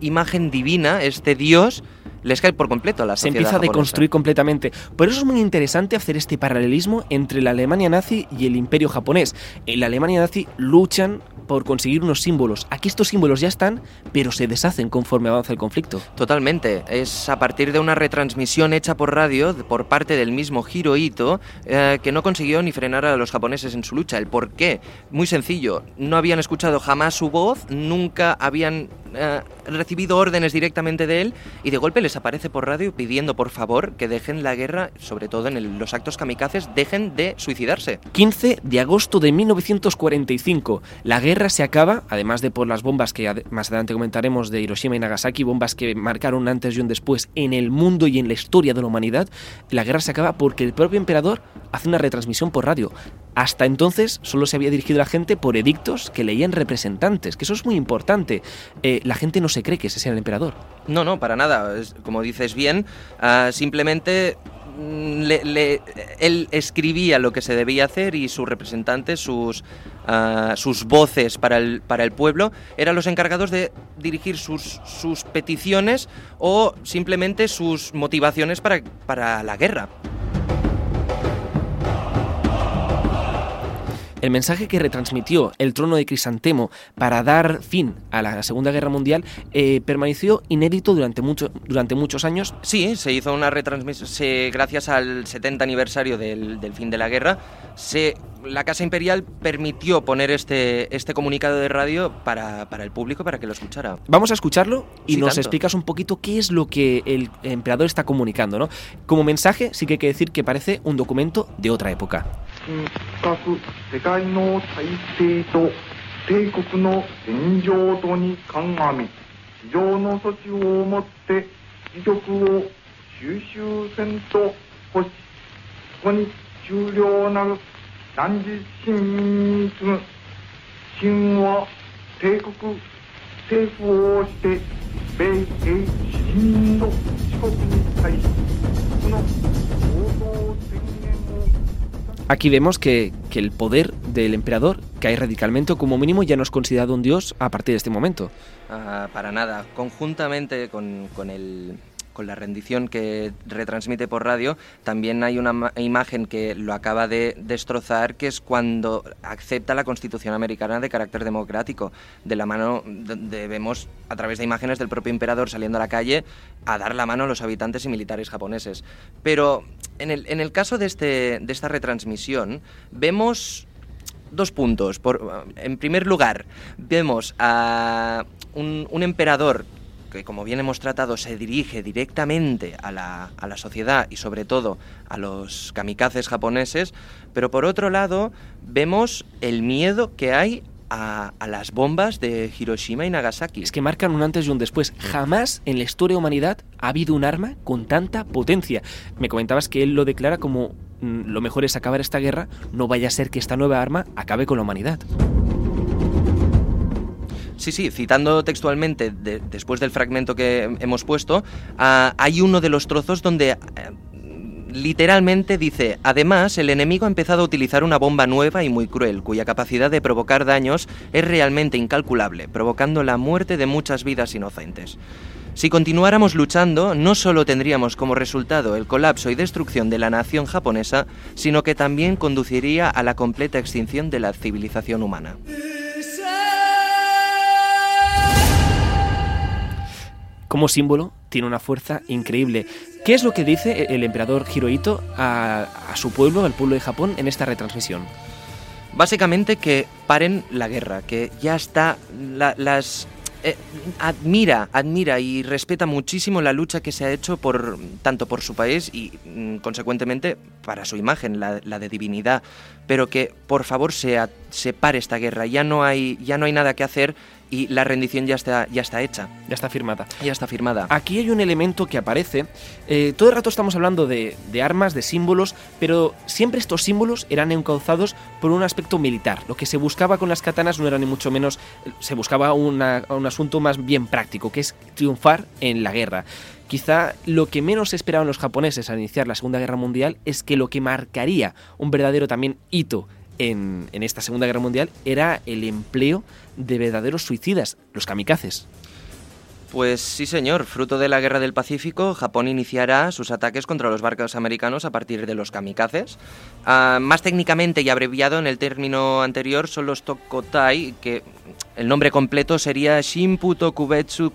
imagen divina, este Dios, les cae por completo a la sociedad Se empieza a deconstruir completamente. Por eso es muy interesante hacer este paralelismo entre la Alemania nazi y el imperio japonés. En la Alemania nazi luchan por conseguir unos símbolos. Aquí estos símbolos ya están, pero se deshacen conforme avanza el conflicto. Totalmente. Es a partir de una retransmisión hecha por radio por parte del mismo Hirohito eh, que no consiguió ni frenar a los japoneses en su lucha. ¿El por qué? Muy sencillo. No habían escuchado jamás su voz, nunca habían eh, recibido órdenes directamente de él y de golpe les aparece por radio pidiendo por favor que dejen la guerra, sobre todo en los actos kamikazes, dejen de suicidarse. 15 de agosto de 1945. La guerra se acaba, además de por las bombas que más adelante comentaremos de Hiroshima y Nagasaki, bombas que marcaron antes y un después en el mundo y en la historia de la humanidad. La guerra se acaba porque el propio emperador hace una retransmisión por radio. Hasta entonces solo se había dirigido a la gente por edictos que leían representantes, que eso es muy importante. Eh, la gente no se cree que ese sea el emperador. No, no, para nada. como dices bien, uh, simplemente mm, él escribía lo que se debía hacer y sus representantes, sus, uh, sus voces para el, para el pueblo, eran los encargados de dirigir sus, sus peticiones o simplemente sus motivaciones para, para la guerra. El mensaje que retransmitió el trono de Crisantemo para dar fin a la Segunda Guerra Mundial eh, permaneció inédito durante, mucho, durante muchos años. Sí, se hizo una retransmisión, gracias al 70 aniversario del, del fin de la guerra, se, la Casa Imperial permitió poner este, este comunicado de radio para, para, el público, para que lo escuchara. Vamos a escucharlo y sí, nos tanto. explicas un poquito qué es lo que el emperador está comunicando. ¿no? Como mensaje sí que hay que decir que parece un documento de otra época. 深く世界の体制と帝国の現状とに鑑み非常の措置をもって議局を収集せんと欲しそこに終了なる断実親民に次ぐ秦は帝国政府をして米英市民の四国に対しこの行動を Aquí vemos que, que, el poder del emperador cae radicalmente o como mínimo ya no es considerado un dios a partir de este momento. Uh, para nada. Conjuntamente con, con, el, con, la rendición que retransmite por radio, también hay una imagen que lo acaba de destrozar, que es cuando acepta la Constitución americana de carácter democrático. De la mano, de, vemos a través de imágenes del propio emperador saliendo a la calle a dar la mano a los habitantes y militares japoneses. Pero en el, en el caso de, este, de esta retransmisión, vemos dos puntos. En primer lugar, vemos a un, un, emperador que, como bien hemos tratado, se dirige directamente a la, a la, sociedad y sobre todo a los kamikazes japoneses, pero por otro lado, vemos el miedo que hay a, las bombas de Hiroshima y Nagasaki. Es que marcan un antes y un después. Jamás en la historia de humanidad ha habido un arma con tanta potencia. Me comentabas que él lo declara como mm, lo mejor es acabar esta guerra, no vaya a ser que esta nueva arma acabe con la humanidad. Sí, sí, citando textualmente de, después del fragmento que hemos puesto, uh, hay uno de los trozos donde uh, literalmente dice, además, el enemigo ha empezado a utilizar una bomba nueva y muy cruel, cuya capacidad de provocar daños es realmente incalculable, provocando la muerte de muchas vidas inocentes. Si continuáramos luchando, no solo tendríamos como resultado el colapso y destrucción de la nación japonesa, sino que también conduciría a la completa extinción de la civilización humana. Como símbolo, tiene una fuerza increíble. ¿Qué es lo que dice el emperador Hirohito a, su pueblo, al pueblo de Japón, en esta retransmisión? Básicamente que paren la guerra, que ya está la- las eh, admira, admira y respeta muchísimo la lucha que se ha hecho por tanto por su país y mm, consecuentemente para su imagen, la, la de divinidad, pero que por favor se, se pare esta guerra, ya no hay ya no hay nada que hacer y la rendición ya está ya está hecha, Ya está firmada. ya está firmada. Aquí hay un elemento que aparece. eh, todo el rato estamos hablando de, de armas, de símbolos, pero siempre estos símbolos eran encauzados por un aspecto militar. Lo que se buscaba con las katanas no era ni mucho menos. Se buscaba una- un asunto más bien práctico, que es triunfar en la guerra. Quizá lo que menos esperaban los japoneses al iniciar la Segunda Guerra Mundial es que lo que marcaría un verdadero también hito en, esta Segunda Guerra Mundial era el empleo de verdaderos suicidas, los kamikazes. Pues sí, señor. Fruto de la Guerra del Pacífico, Japón iniciará sus ataques contra los barcos americanos a partir de los kamikazes. Ah, más técnicamente y abreviado en el término anterior son los Tokotai, que el nombre completo sería Shimpu Tokubetsu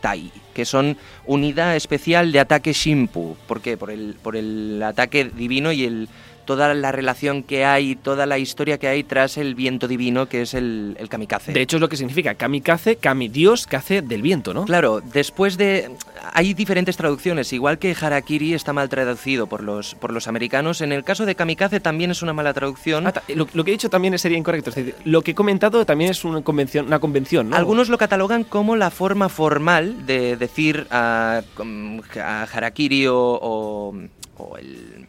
Tai, que son Unidad Especial de Ataque Shimpu. ¿Por qué? Por el, por el ataque divino y el toda la relación que hay, toda la historia que hay tras el viento divino que es el, el kamikaze. De hecho, es lo que significa kamikaze, kami, dios, que hace del viento, ¿no? Claro, después de... Hay diferentes traducciones, igual que harakiri está mal traducido por los, por los americanos, en el caso de kamikaze también es una mala traducción. Ah, lo, lo que he dicho también sería incorrecto. Es decir, lo que he comentado también es una convención, una convención ¿no? Algunos lo catalogan como la forma formal de decir a, a harakiri o, o- o el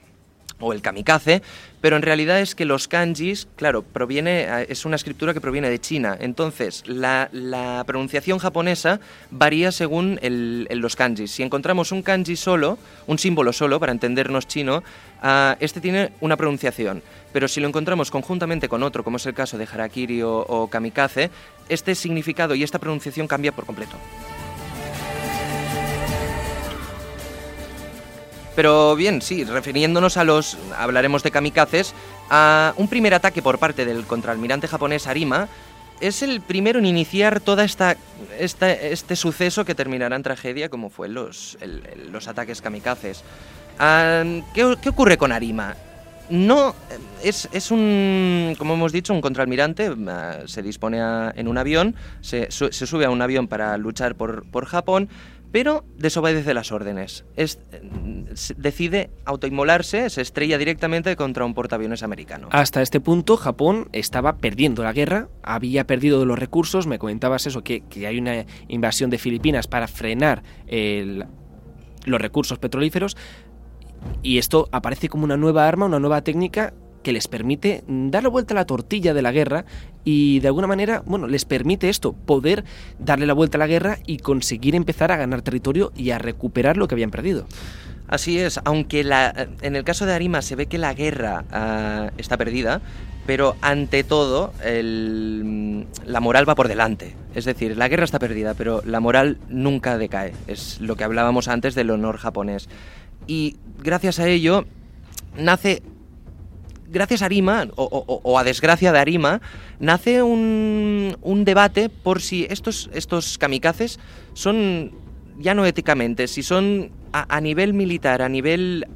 o el kamikaze, pero en realidad es que los kanjis, claro, proviene es una escritura que proviene de China, entonces la, la pronunciación japonesa varía según el- el- los kanjis. Si encontramos un kanji solo, un símbolo solo, para entendernos chino, ah, este tiene una pronunciación, pero si lo encontramos conjuntamente con otro, como es el caso de harakiri o, o kamikaze, este significado y esta pronunciación cambia por completo. Pero bien, sí, refiriéndonos a los, hablaremos de kamikazes, un primer ataque por parte del contraalmirante japonés Arima es el primero en iniciar toda esta, esta- este suceso que terminará en tragedia como fue los, los ataques kamikazes. ¿qué, ocurre con Arima? No, es, es un, como hemos dicho, un contraalmirante, ah, se dispone a- en un avión, se, se sube a un avión para luchar por, por Japón, pero desobedece las órdenes. Es, se- decide autoinmolarse, se estrella directamente contra un portaaviones americano. Hasta este punto, Japón estaba perdiendo la guerra, había perdido los recursos. Me comentabas eso, que, que hay una invasión de Filipinas para frenar el- los recursos petrolíferos. Y esto aparece como una nueva arma, una nueva técnica que les permite dar la vuelta a la tortilla de la guerra y de alguna manera, bueno, les permite esto, poder darle la vuelta a la guerra y conseguir empezar a ganar territorio y a recuperar lo que habían perdido. Así es, aunque en el caso de Arima se ve que la guerra ah, está perdida, pero ante todo la moral va por delante. Es decir, la guerra está perdida, pero la moral nunca decae. Es lo que hablábamos antes del honor japonés. Y gracias a ello nace gracias a Arima, o, a desgracia de Arima, nace un, un debate por si estos, estos kamikazes son, ya no éticamente, si son a, nivel militar, a nivel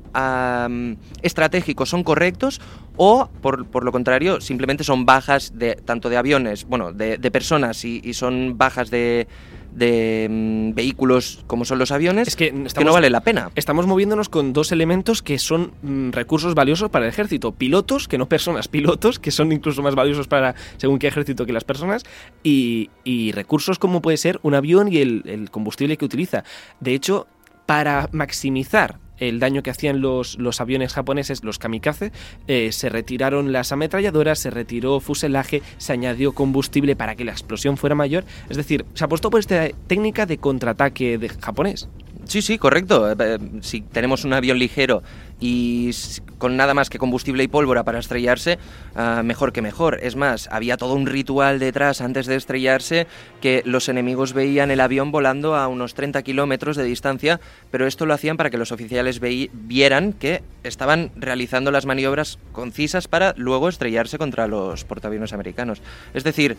estratégico, son correctos o, por, por lo contrario, simplemente son bajas de tanto de aviones, bueno, de, de personas y son bajas de, de mm, vehículos como son los aviones, Es que no vale la pena. Estamos moviéndonos con dos elementos que son mm, recursos valiosos para el ejército. Pilotos, que no personas, *laughs* pilotos, que son incluso más valiosos para según qué ejército que las personas. Y, y recursos como puede ser un avión y el, el combustible que utiliza. De hecho, para maximizar el daño que hacían los, los aviones japoneses, los kamikaze, eh, se retiraron las ametralladoras, se retiró fuselaje, se añadió combustible para que la explosión fuera mayor. Es decir, se apostó por esta técnica de contraataque de japonés. Sí, sí, correcto. Eh, eh, Si tenemos un avión ligero y con nada más que combustible y pólvora para estrellarse, ah, mejor que mejor. Es más, había todo un ritual detrás antes de estrellarse que los enemigos veían el avión volando a unos 30 kilómetros de distancia, pero esto lo hacían para que los oficiales vieran que estaban realizando las maniobras concisas para luego estrellarse contra los portaaviones americanos. Es decir,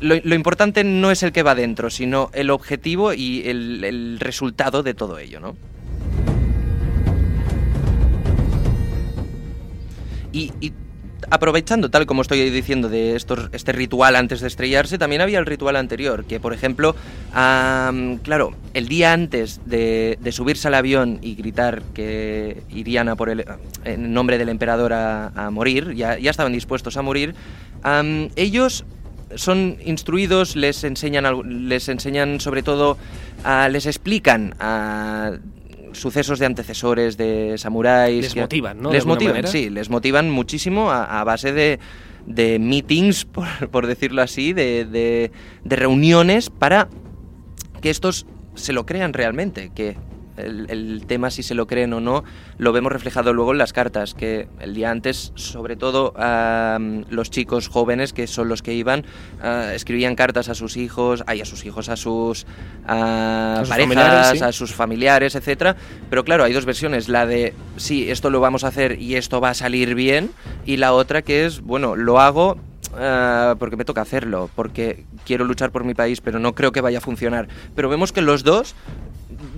lo, importante no es el que va dentro, sino el objetivo y el, el resultado de todo ello, ¿no? Y, aprovechando, tal como estoy diciendo, de este ritual antes de estrellarse, también había el ritual anterior, que por ejemplo, am, claro, el día antes de, subirse al avión y gritar que irían a por el, en nombre del emperador a, morir, ya, ya estaban dispuestos a morir, ellos son instruidos, les enseñan, les enseñan sobre todo, les explican ah, sucesos de antecesores de samuráis. Les que- motivan, ¿no? Les motivan, manera. sí, les motivan muchísimo a, a base de, de meetings, *laughs* por, por decirlo así, de, de- de reuniones para que estos se lo crean realmente, que el, el tema si se lo creen o no lo vemos reflejado luego en las cartas, que el día antes, sobre todo los chicos jóvenes, que son los que iban, ah, escribían cartas a sus hijos, ay, a sus hijos, a sus, A sus parejas, sí. a sus familiares, etcétera. Pero claro, hay dos versiones, la de sí, esto lo vamos a hacer y esto va a salir bien, y la otra que es, bueno, lo hago ah, porque me toca hacerlo, porque quiero luchar por mi país, pero no creo que vaya a funcionar. Pero vemos que los dos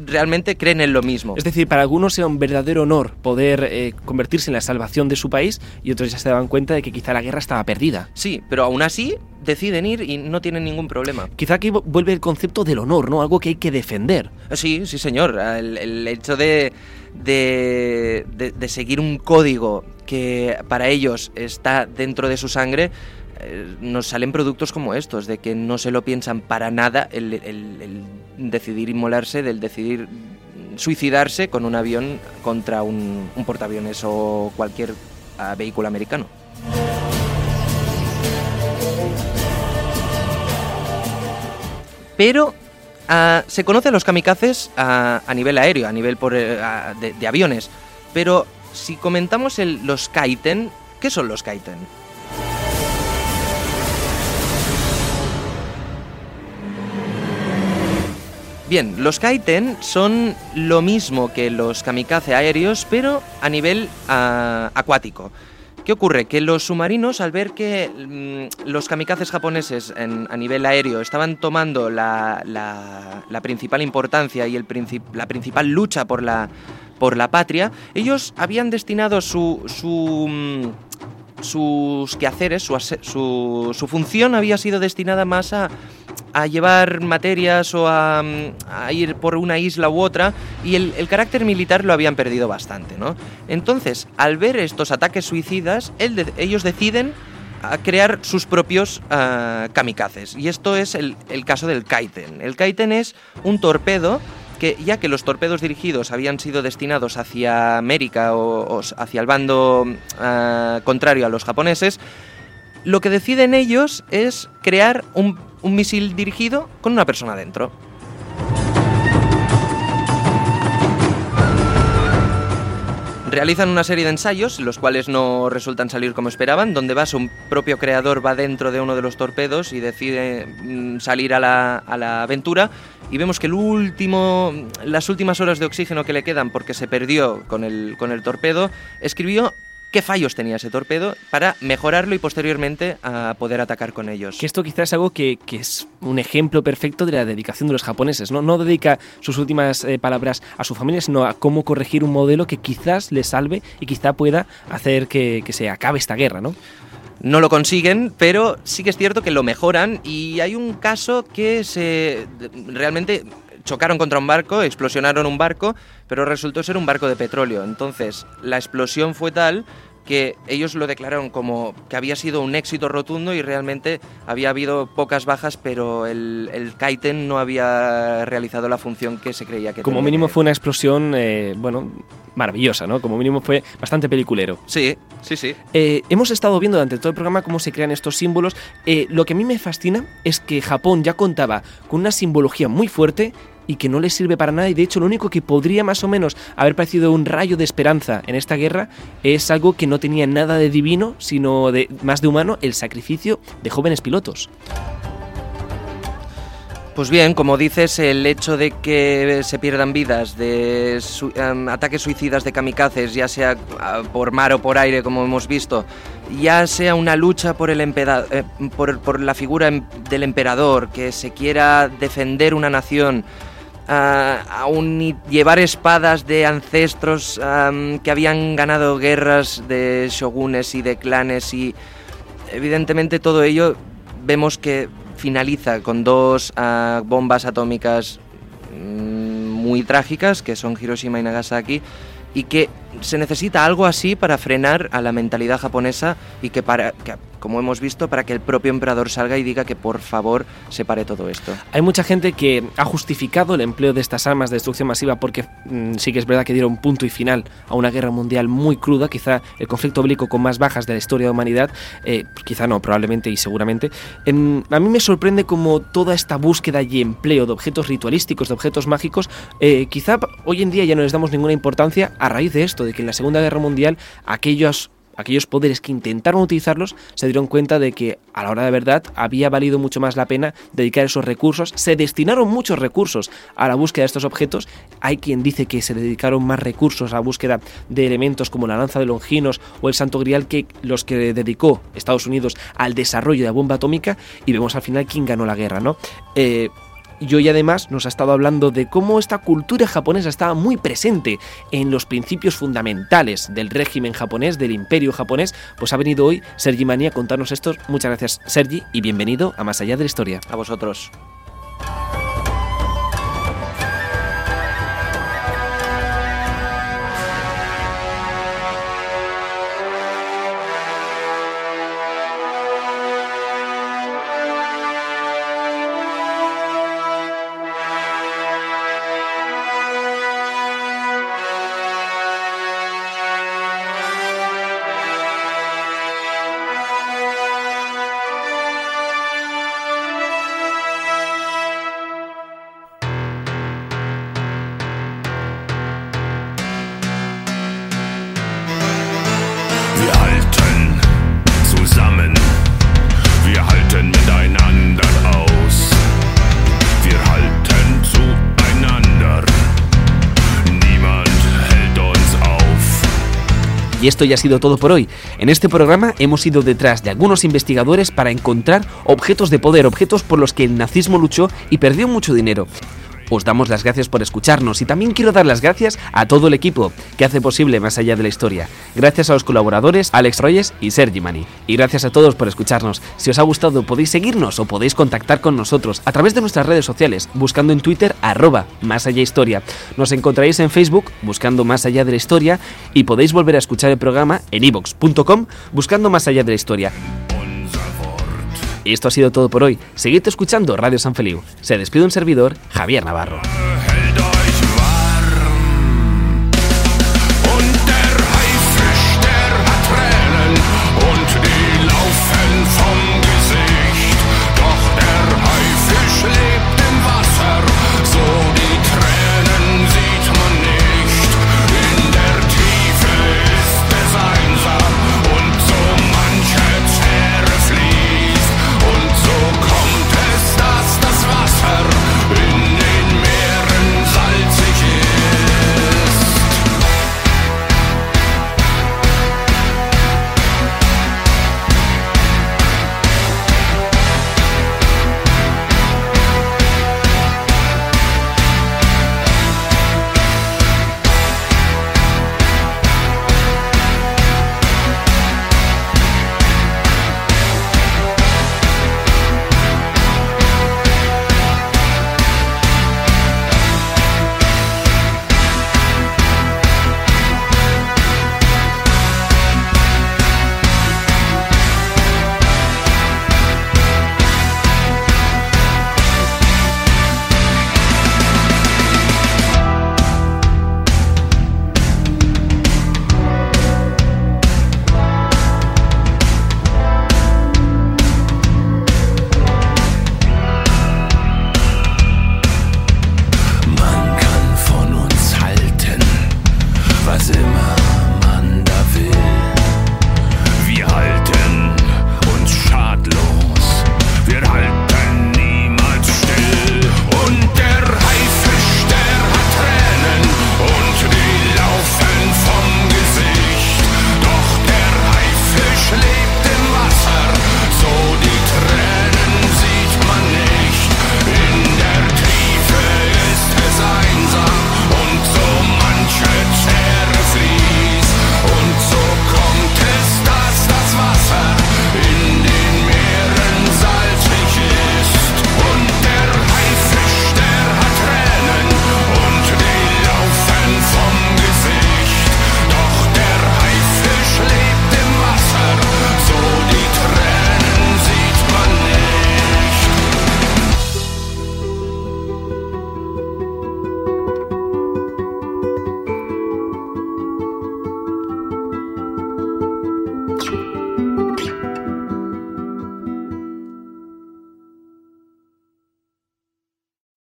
realmente creen en lo mismo. Es decir, para algunos era un verdadero honor poder eh, convertirse en la salvación de su país y otros ya se daban cuenta de que quizá la guerra estaba perdida. Sí, pero aún así deciden ir y no tienen ningún problema. Quizá aquí vu- vuelve el concepto del honor, ¿no? Algo que hay que defender. Sí, sí, señor. El, el hecho de, de, de- de seguir un código que para ellos está dentro de su sangre, eh, nos salen productos como estos, de que no se lo piensan para nada el, decidir inmolarse, del decidir suicidarse con un avión contra un, portaaviones o cualquier ah, vehículo americano. Pero ah, se conoce a los kamikazes ah, a nivel aéreo, a nivel eh, de, aviones. Pero si comentamos los kaiten, ¿qué son los kaiten? Bien, los kaiten son lo mismo que los kamikaze aéreos, pero a nivel ah, acuático. ¿Qué ocurre? Que los submarinos, al ver que mm, los kamikazes japoneses en- a nivel aéreo estaban tomando la, la- la principal importancia y el princip- la principal lucha por la, por la patria, ellos habían destinado su, su, mm, sus quehaceres, su, su, su función había sido destinada más a, a llevar materias o a, mm, a ir por una isla u otra y el, carácter militar lo habían perdido bastante, ¿no? Entonces, al ver estos ataques suicidas, ellos deciden a crear sus propios ah, kamikazes. Y esto es el, caso del Kaiten. El Kaiten es un torpedo que ya que los torpedos dirigidos habían sido destinados hacia América o, o hacia el bando ah, contrario a los japoneses, lo que deciden ellos es crear un, un misil dirigido con una persona dentro. Realizan una serie de ensayos, los cuales no resultan salir como esperaban, donde va su propio creador va dentro de uno de los torpedos y decide mm, salir a la, a la aventura. Y vemos que el último, las últimas horas de oxígeno que le quedan porque se perdió con el, con el torpedo, escribió qué fallos tenía ese torpedo para mejorarlo y posteriormente a poder atacar con ellos. Que esto quizás es algo que, que es un ejemplo perfecto de la dedicación de los japoneses, ¿no? No dedica sus últimas eh, palabras a su familia, sino a cómo corregir un modelo que quizás le salve y quizá pueda hacer que, que se acabe esta guerra, ¿no? No lo consiguen, pero sí que es cierto que lo mejoran y hay un caso que se realmente chocaron contra un barco, explosionaron un barco, pero resultó ser un barco de petróleo. Entonces, la explosión fue tal que ellos lo declararon como que había sido un éxito rotundo y realmente había habido pocas bajas, pero el, el Kaiten no había realizado la función que se creía que Como tenía mínimo que- fue una explosión, eh, bueno, maravillosa, ¿no? Como mínimo fue bastante peliculero. Sí, sí, sí. Eh, hemos estado viendo durante todo el programa cómo se crean estos símbolos. Eh, lo que a mí me fascina es que Japón ya contaba con una simbología muy fuerte y que no les sirve para nada y de hecho lo único que podría más o menos haber parecido un rayo de esperanza en esta guerra es algo que no tenía nada de divino, sino de más de humano, el sacrificio de jóvenes pilotos. Pues bien, como dices, el hecho de que se pierdan vidas de em, ataques suicidas de kamikazes, ya sea ah, por mar o por aire, como hemos visto, ya sea una lucha por, el eh, por, la figura em, del emperador, que se quiera defender una nación, ah, aún llevar espadas de ancestros que habían ganado guerras de shogunes y de clanes y evidentemente todo ello vemos que finaliza con dos ah, bombas atómicas mm, muy trágicas, que son Hiroshima y Nagasaki, y que se necesita algo así para frenar a la mentalidad japonesa y que para que, como hemos visto, para que el propio emperador salga y diga que por favor se pare todo esto. Hay mucha gente que ha justificado el empleo de estas armas de destrucción masiva porque mm, sí que es verdad que dieron punto y final a una guerra mundial muy cruda, quizá el conflicto bélico con más bajas de la historia de la humanidad, eh, quizá no, probablemente y seguramente. Em, a mí me sorprende como toda esta búsqueda y empleo de objetos ritualísticos, de objetos mágicos, eh, quizá hoy en día ya no les damos ninguna importancia a raíz de esto, que en la Segunda Guerra Mundial aquellos aquellos poderes que intentaron utilizarlos se dieron cuenta de que a la hora de verdad había valido mucho más la pena dedicar esos recursos. Se destinaron muchos recursos a la búsqueda de estos objetos. Hay quien dice que se dedicaron más recursos a la búsqueda de elementos como la lanza de Longinos o el Santo Grial que los que dedicó Estados Unidos al desarrollo de la bomba atómica y vemos al final quién ganó la guerra, ¿no? Eh, y hoy además nos ha estado hablando de cómo esta cultura japonesa estaba muy presente en los principios fundamentales del régimen japonés, del imperio japonés. Pues ha venido hoy Sergi Mani a contarnos esto. Muchas gracias Sergi y bienvenido a Más allá de la historia. A vosotros. Esto ya ha sido todo por hoy. En este programa hemos ido detrás de algunos investigadores para encontrar objetos de poder, objetos por los que el nazismo luchó y perdió mucho dinero. Os damos las gracias por escucharnos y también quiero dar las gracias a todo el equipo que hace posible Más allá de la historia. Gracias a los colaboradores Alex Royes y Sergi Mani. Y gracias a todos por escucharnos. Si os ha gustado podéis seguirnos o podéis contactar con nosotros a través de nuestras redes sociales buscando en Twitter arroba Más allá historia. Nos encontraréis en Facebook buscando Más allá de la historia y podéis volver a escuchar el programa en ivox.com buscando Más allá de la historia. Y esto ha sido todo por hoy. Seguid escuchando Radio San Feliu. Se despide un servidor, Javier Navarro.